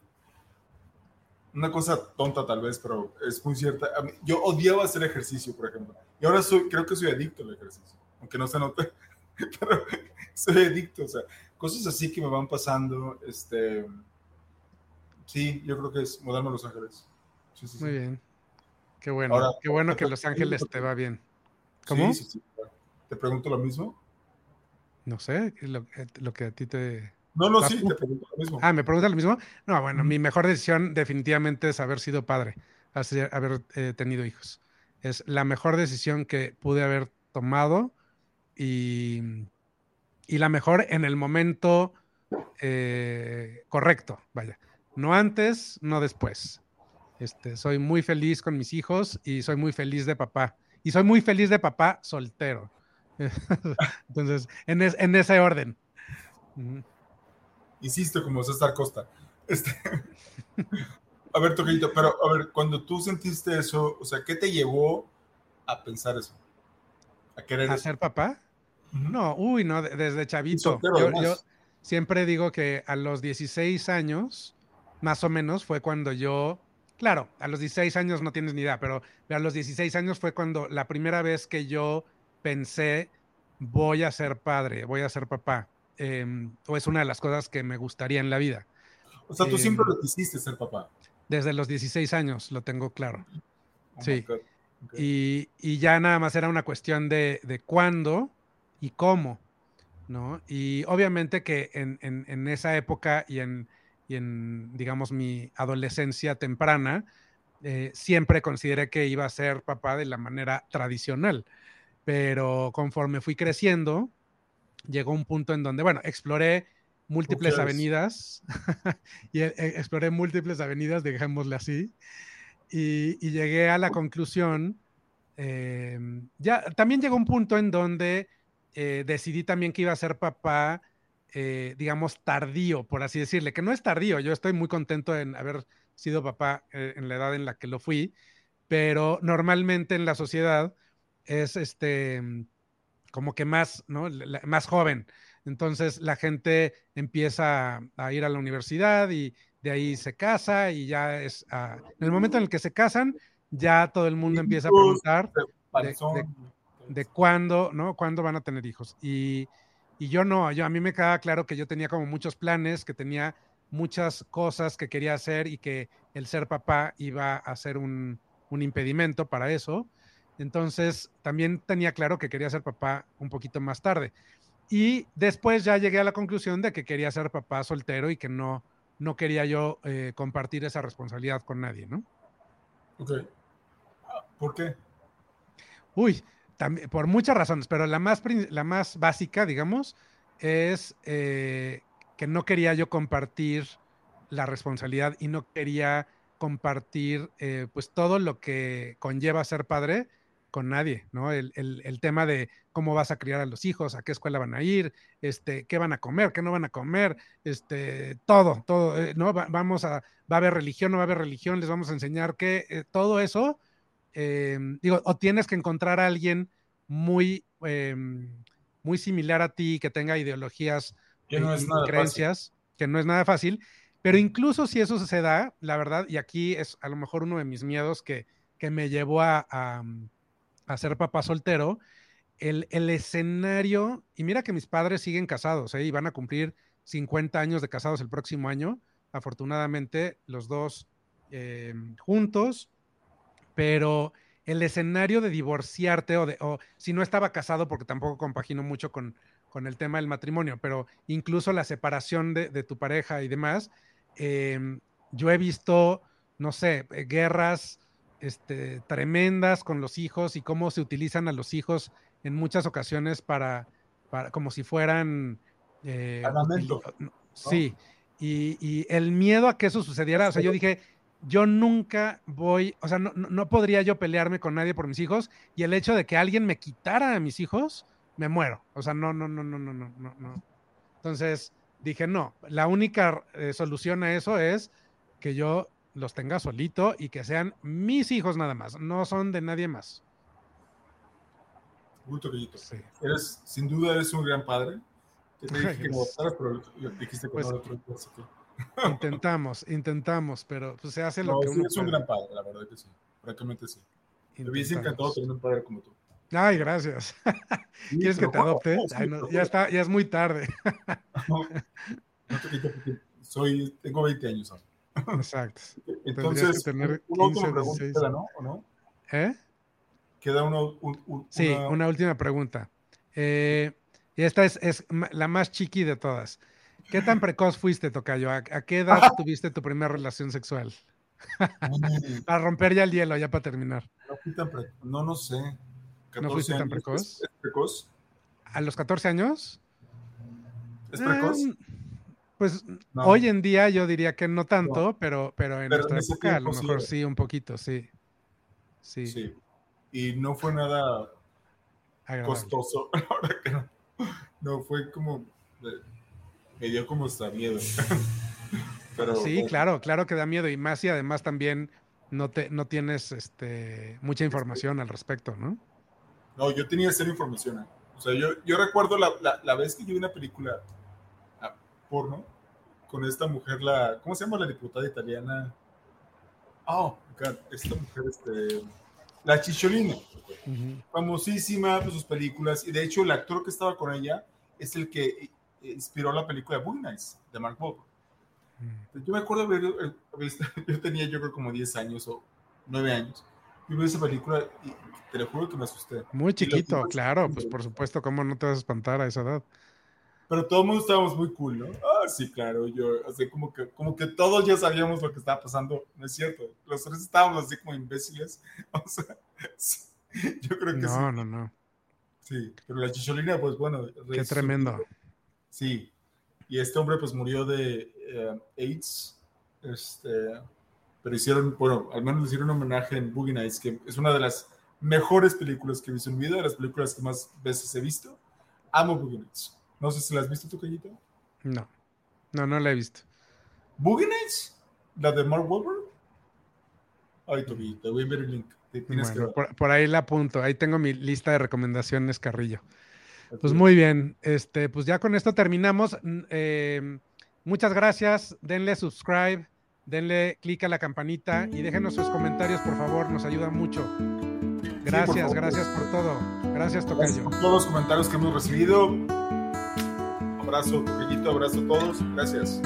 Una cosa tonta tal vez, pero es muy cierta. Yo odiaba hacer ejercicio, por ejemplo. Y ahora soy, creo que soy adicto al ejercicio, aunque no se note, [LAUGHS] pero soy adicto, o sea, cosas así que me van pasando. Este, sí, yo creo que es mudarme a Los Ángeles. Muy bien. Qué bueno. Qué bueno que Los Ángeles te va bien. ¿Cómo? Sí, sí, ¿Te pregunto lo mismo? No sé, lo, eh, lo que a ti te... No, no, sí, te pregunto lo mismo. Ah, ¿me preguntas lo mismo? No, bueno, mi mejor decisión definitivamente es haber sido padre, haber eh, tenido hijos. Es la mejor decisión que pude haber tomado y y la mejor en el momento eh, correcto, vaya. No antes, no después. Este, soy muy feliz con mis hijos y soy muy feliz de papá. Y soy muy feliz de papá soltero. [LAUGHS] Entonces, en, en, ese orden. Insisto, como César Costa. Este... [LAUGHS] a ver, Toquito, pero a ver, cuando tú sentiste eso, o sea, ¿qué te llevó a pensar eso? A querer. ¿A ser papá? No, uy, no, desde chavito. Yo, siempre digo que a los 16 años, más o menos, fue cuando yo Claro, a los 16 años no tienes ni idea, pero a los 16 años fue cuando la primera vez que yo pensé, voy a ser padre, voy a ser papá. Em, o es una de las cosas que me gustaría en la vida. O sea, tú siempre em, lo quisiste ser papá. Desde los 16 años, lo tengo claro. Oh sí. Y, ya nada más era una cuestión de, cuándo y cómo, ¿no? Y obviamente que en esa época y en, y en, digamos, mi adolescencia temprana, eh, siempre consideré que iba a ser papá de la manera tradicional. Pero conforme fui creciendo, llegó un punto en donde, bueno, exploré múltiples avenidas [LAUGHS] y eh, eh, exploré múltiples avenidas, dejémosle así, y, llegué a la conclusión, em, ya también llegó un punto en donde decidí también que iba a ser papá eh, digamos, tardío, por así decirle, que no es tardío, yo estoy muy contento en haber sido papá eh, en la edad en la que lo fui, pero normalmente en la sociedad es este como que más, ¿no? más joven. Entonces la gente empieza a ir a la universidad y de ahí se casa y ya es, ah, en el momento en el que se casan, ya todo el mundo empieza a preguntar de, de cuándo, ¿no? ¿Cuándo van a tener hijos? Y, y yo no, yo a mí me quedaba claro que yo tenía como muchos planes, que tenía muchas cosas que quería hacer y que el ser papá iba a ser un, impedimento para eso. Entonces, también tenía claro que quería ser papá un poquito más tarde. Y después ya llegué a la conclusión de que quería ser papá soltero y que no, no quería yo eh, compartir esa responsabilidad con nadie, ¿no? Ok. ¿Por qué? Uy, por muchas razones, pero la más, la más básica, digamos, es eh, que no quería yo compartir la responsabilidad y no quería compartir eh, pues todo lo que conlleva ser padre con nadie, ¿no? El, tema de cómo vas a criar a los hijos, a qué escuela van a ir, este, qué van a comer, qué no van a comer, este, todo, todo, eh, ¿no? vamos a, va a haber religión, no va a haber religión, les vamos a enseñar que todo eso Em, digo, o tienes que encontrar a alguien muy, em, muy similar a ti, que tenga ideologías y creencias, que no es nada fácil, pero incluso si eso se da, la verdad, y aquí es a lo mejor uno de mis miedos que, que me llevó a, a, ser papá soltero, el, el, escenario, y mira que mis padres siguen casados, ¿eh? y van a cumplir 50 años de casados el próximo año, afortunadamente los dos em, juntos, pero el escenario de divorciarte o, de, o si no estaba casado, porque tampoco compagino mucho con, con el tema del matrimonio, pero incluso la separación de, de tu pareja y demás, em, yo he visto, no sé, eh, guerras este, tremendas con los hijos y cómo se utilizan a los hijos en muchas ocasiones para, para como si fueran... Eh, Sí, y, y, el miedo a que eso sucediera, o sea, yo dije, yo nunca voy, o sea, no, podría yo pelearme con nadie por mis hijos y el hecho de que alguien me quitara a mis hijos, me muero. O sea, no, no, no, no, no, no, no. Entonces dije, no, la única eh, solución a eso es que yo los tenga solito y que sean mis hijos nada más, no son de nadie más. Muy sí. Eres, sin duda eres un gran padre. Te [LAUGHS] dije que pero dijiste que pues, no Intentamos, intentamos, pero pues, se hace lo que uno. es un gran padre, la verdad que sí. Francamente sí. Me hubiese encantado tener un padre como tú. Ay, gracias. ¿Quieres que te adopte? ya está, ya es muy tarde. no, te soy, tengo 20 años ahora. Exacto. Entonces, tener una última pregunta, queda, ¿no? ¿O no? ¿Eh? Queda uno. Sí, una última pregunta. Eh, y esta es, es, la más chiqui de todas. ¿Qué tan precoz fuiste, Tocayo? ¿A, qué edad [LAUGHS] tuviste tu primera relación sexual? para romper ya el hielo, ya para terminar. No fui tan precoz, no, no sé. ¿No fuiste tan precoz? ¿Es, precoz? ¿A los 14 años? ¿Es precoz? Em, pues hoy en día yo diría que no tanto, pero, pero en nuestra época a lo mejor sí, un poquito, sí. sí. Sí. Y no fue nada costoso. [LAUGHS] no, fue como me dio como hasta miedo. [LAUGHS] Pero, sí, claro, claro que da miedo y más y además también no, te, no tienes este, mucha información al respecto, ¿no? No, yo tenía cero información. ¿eh? O sea, yo, yo recuerdo la, la, vez que yo vi una película ah, porno con esta mujer, la, ¿cómo se llama la diputada italiana? Oh, God, esta mujer, este, la Chicholina, famosísima por sus películas, y de hecho el actor que estaba con ella es el que inspiró la película Boogie Nights de Mark Wahlberg. Mm. Yo me acuerdo haber, [LAUGHS] yo tenía yo creo como 10 años o 9 años, y vi esa película y te lo juro que me asusté. Muy chiquito, claro, pues por supuesto, ¿cómo no te vas a espantar a esa edad? Pero todos mundo estábamos muy cool, ¿no? Ah, sí, claro, yo, así como que, como que todos ya sabíamos lo que estaba pasando, no es cierto, los tres estábamos así como imbéciles, [LAUGHS] o sea, yo creo que no, sí. No, no, no. Sí, pero la chicholina, pues bueno. Qué tremendo. Sí, y este hombre pues murió de eh, AIDS, este, pero hicieron, bueno, al menos le hicieron un homenaje en Boogie Nights, que es una de las mejores películas que he visto en mi vida, de las películas que más veces he visto. Amo Boogie Nights. No sé si la has visto tú, Cayito. No, no, no la he visto. ¿Boogie Nights? ¿La de Mark Wahlberg? Ay, Toby, te voy a ver el link. por, ahí la apunto. Ahí tengo mi lista de recomendaciones, Carrillo. Pues muy bien. Este, pues ya con esto terminamos. Eh, muchas gracias. Denle subscribe, denle clic a la campanita y déjenos sus comentarios, por favor. Nos ayuda mucho. Gracias, gracias por todo. Gracias, Tocayo. por todos los comentarios que hemos recibido. Abrazo, Tocayito, abrazo a todos. Gracias.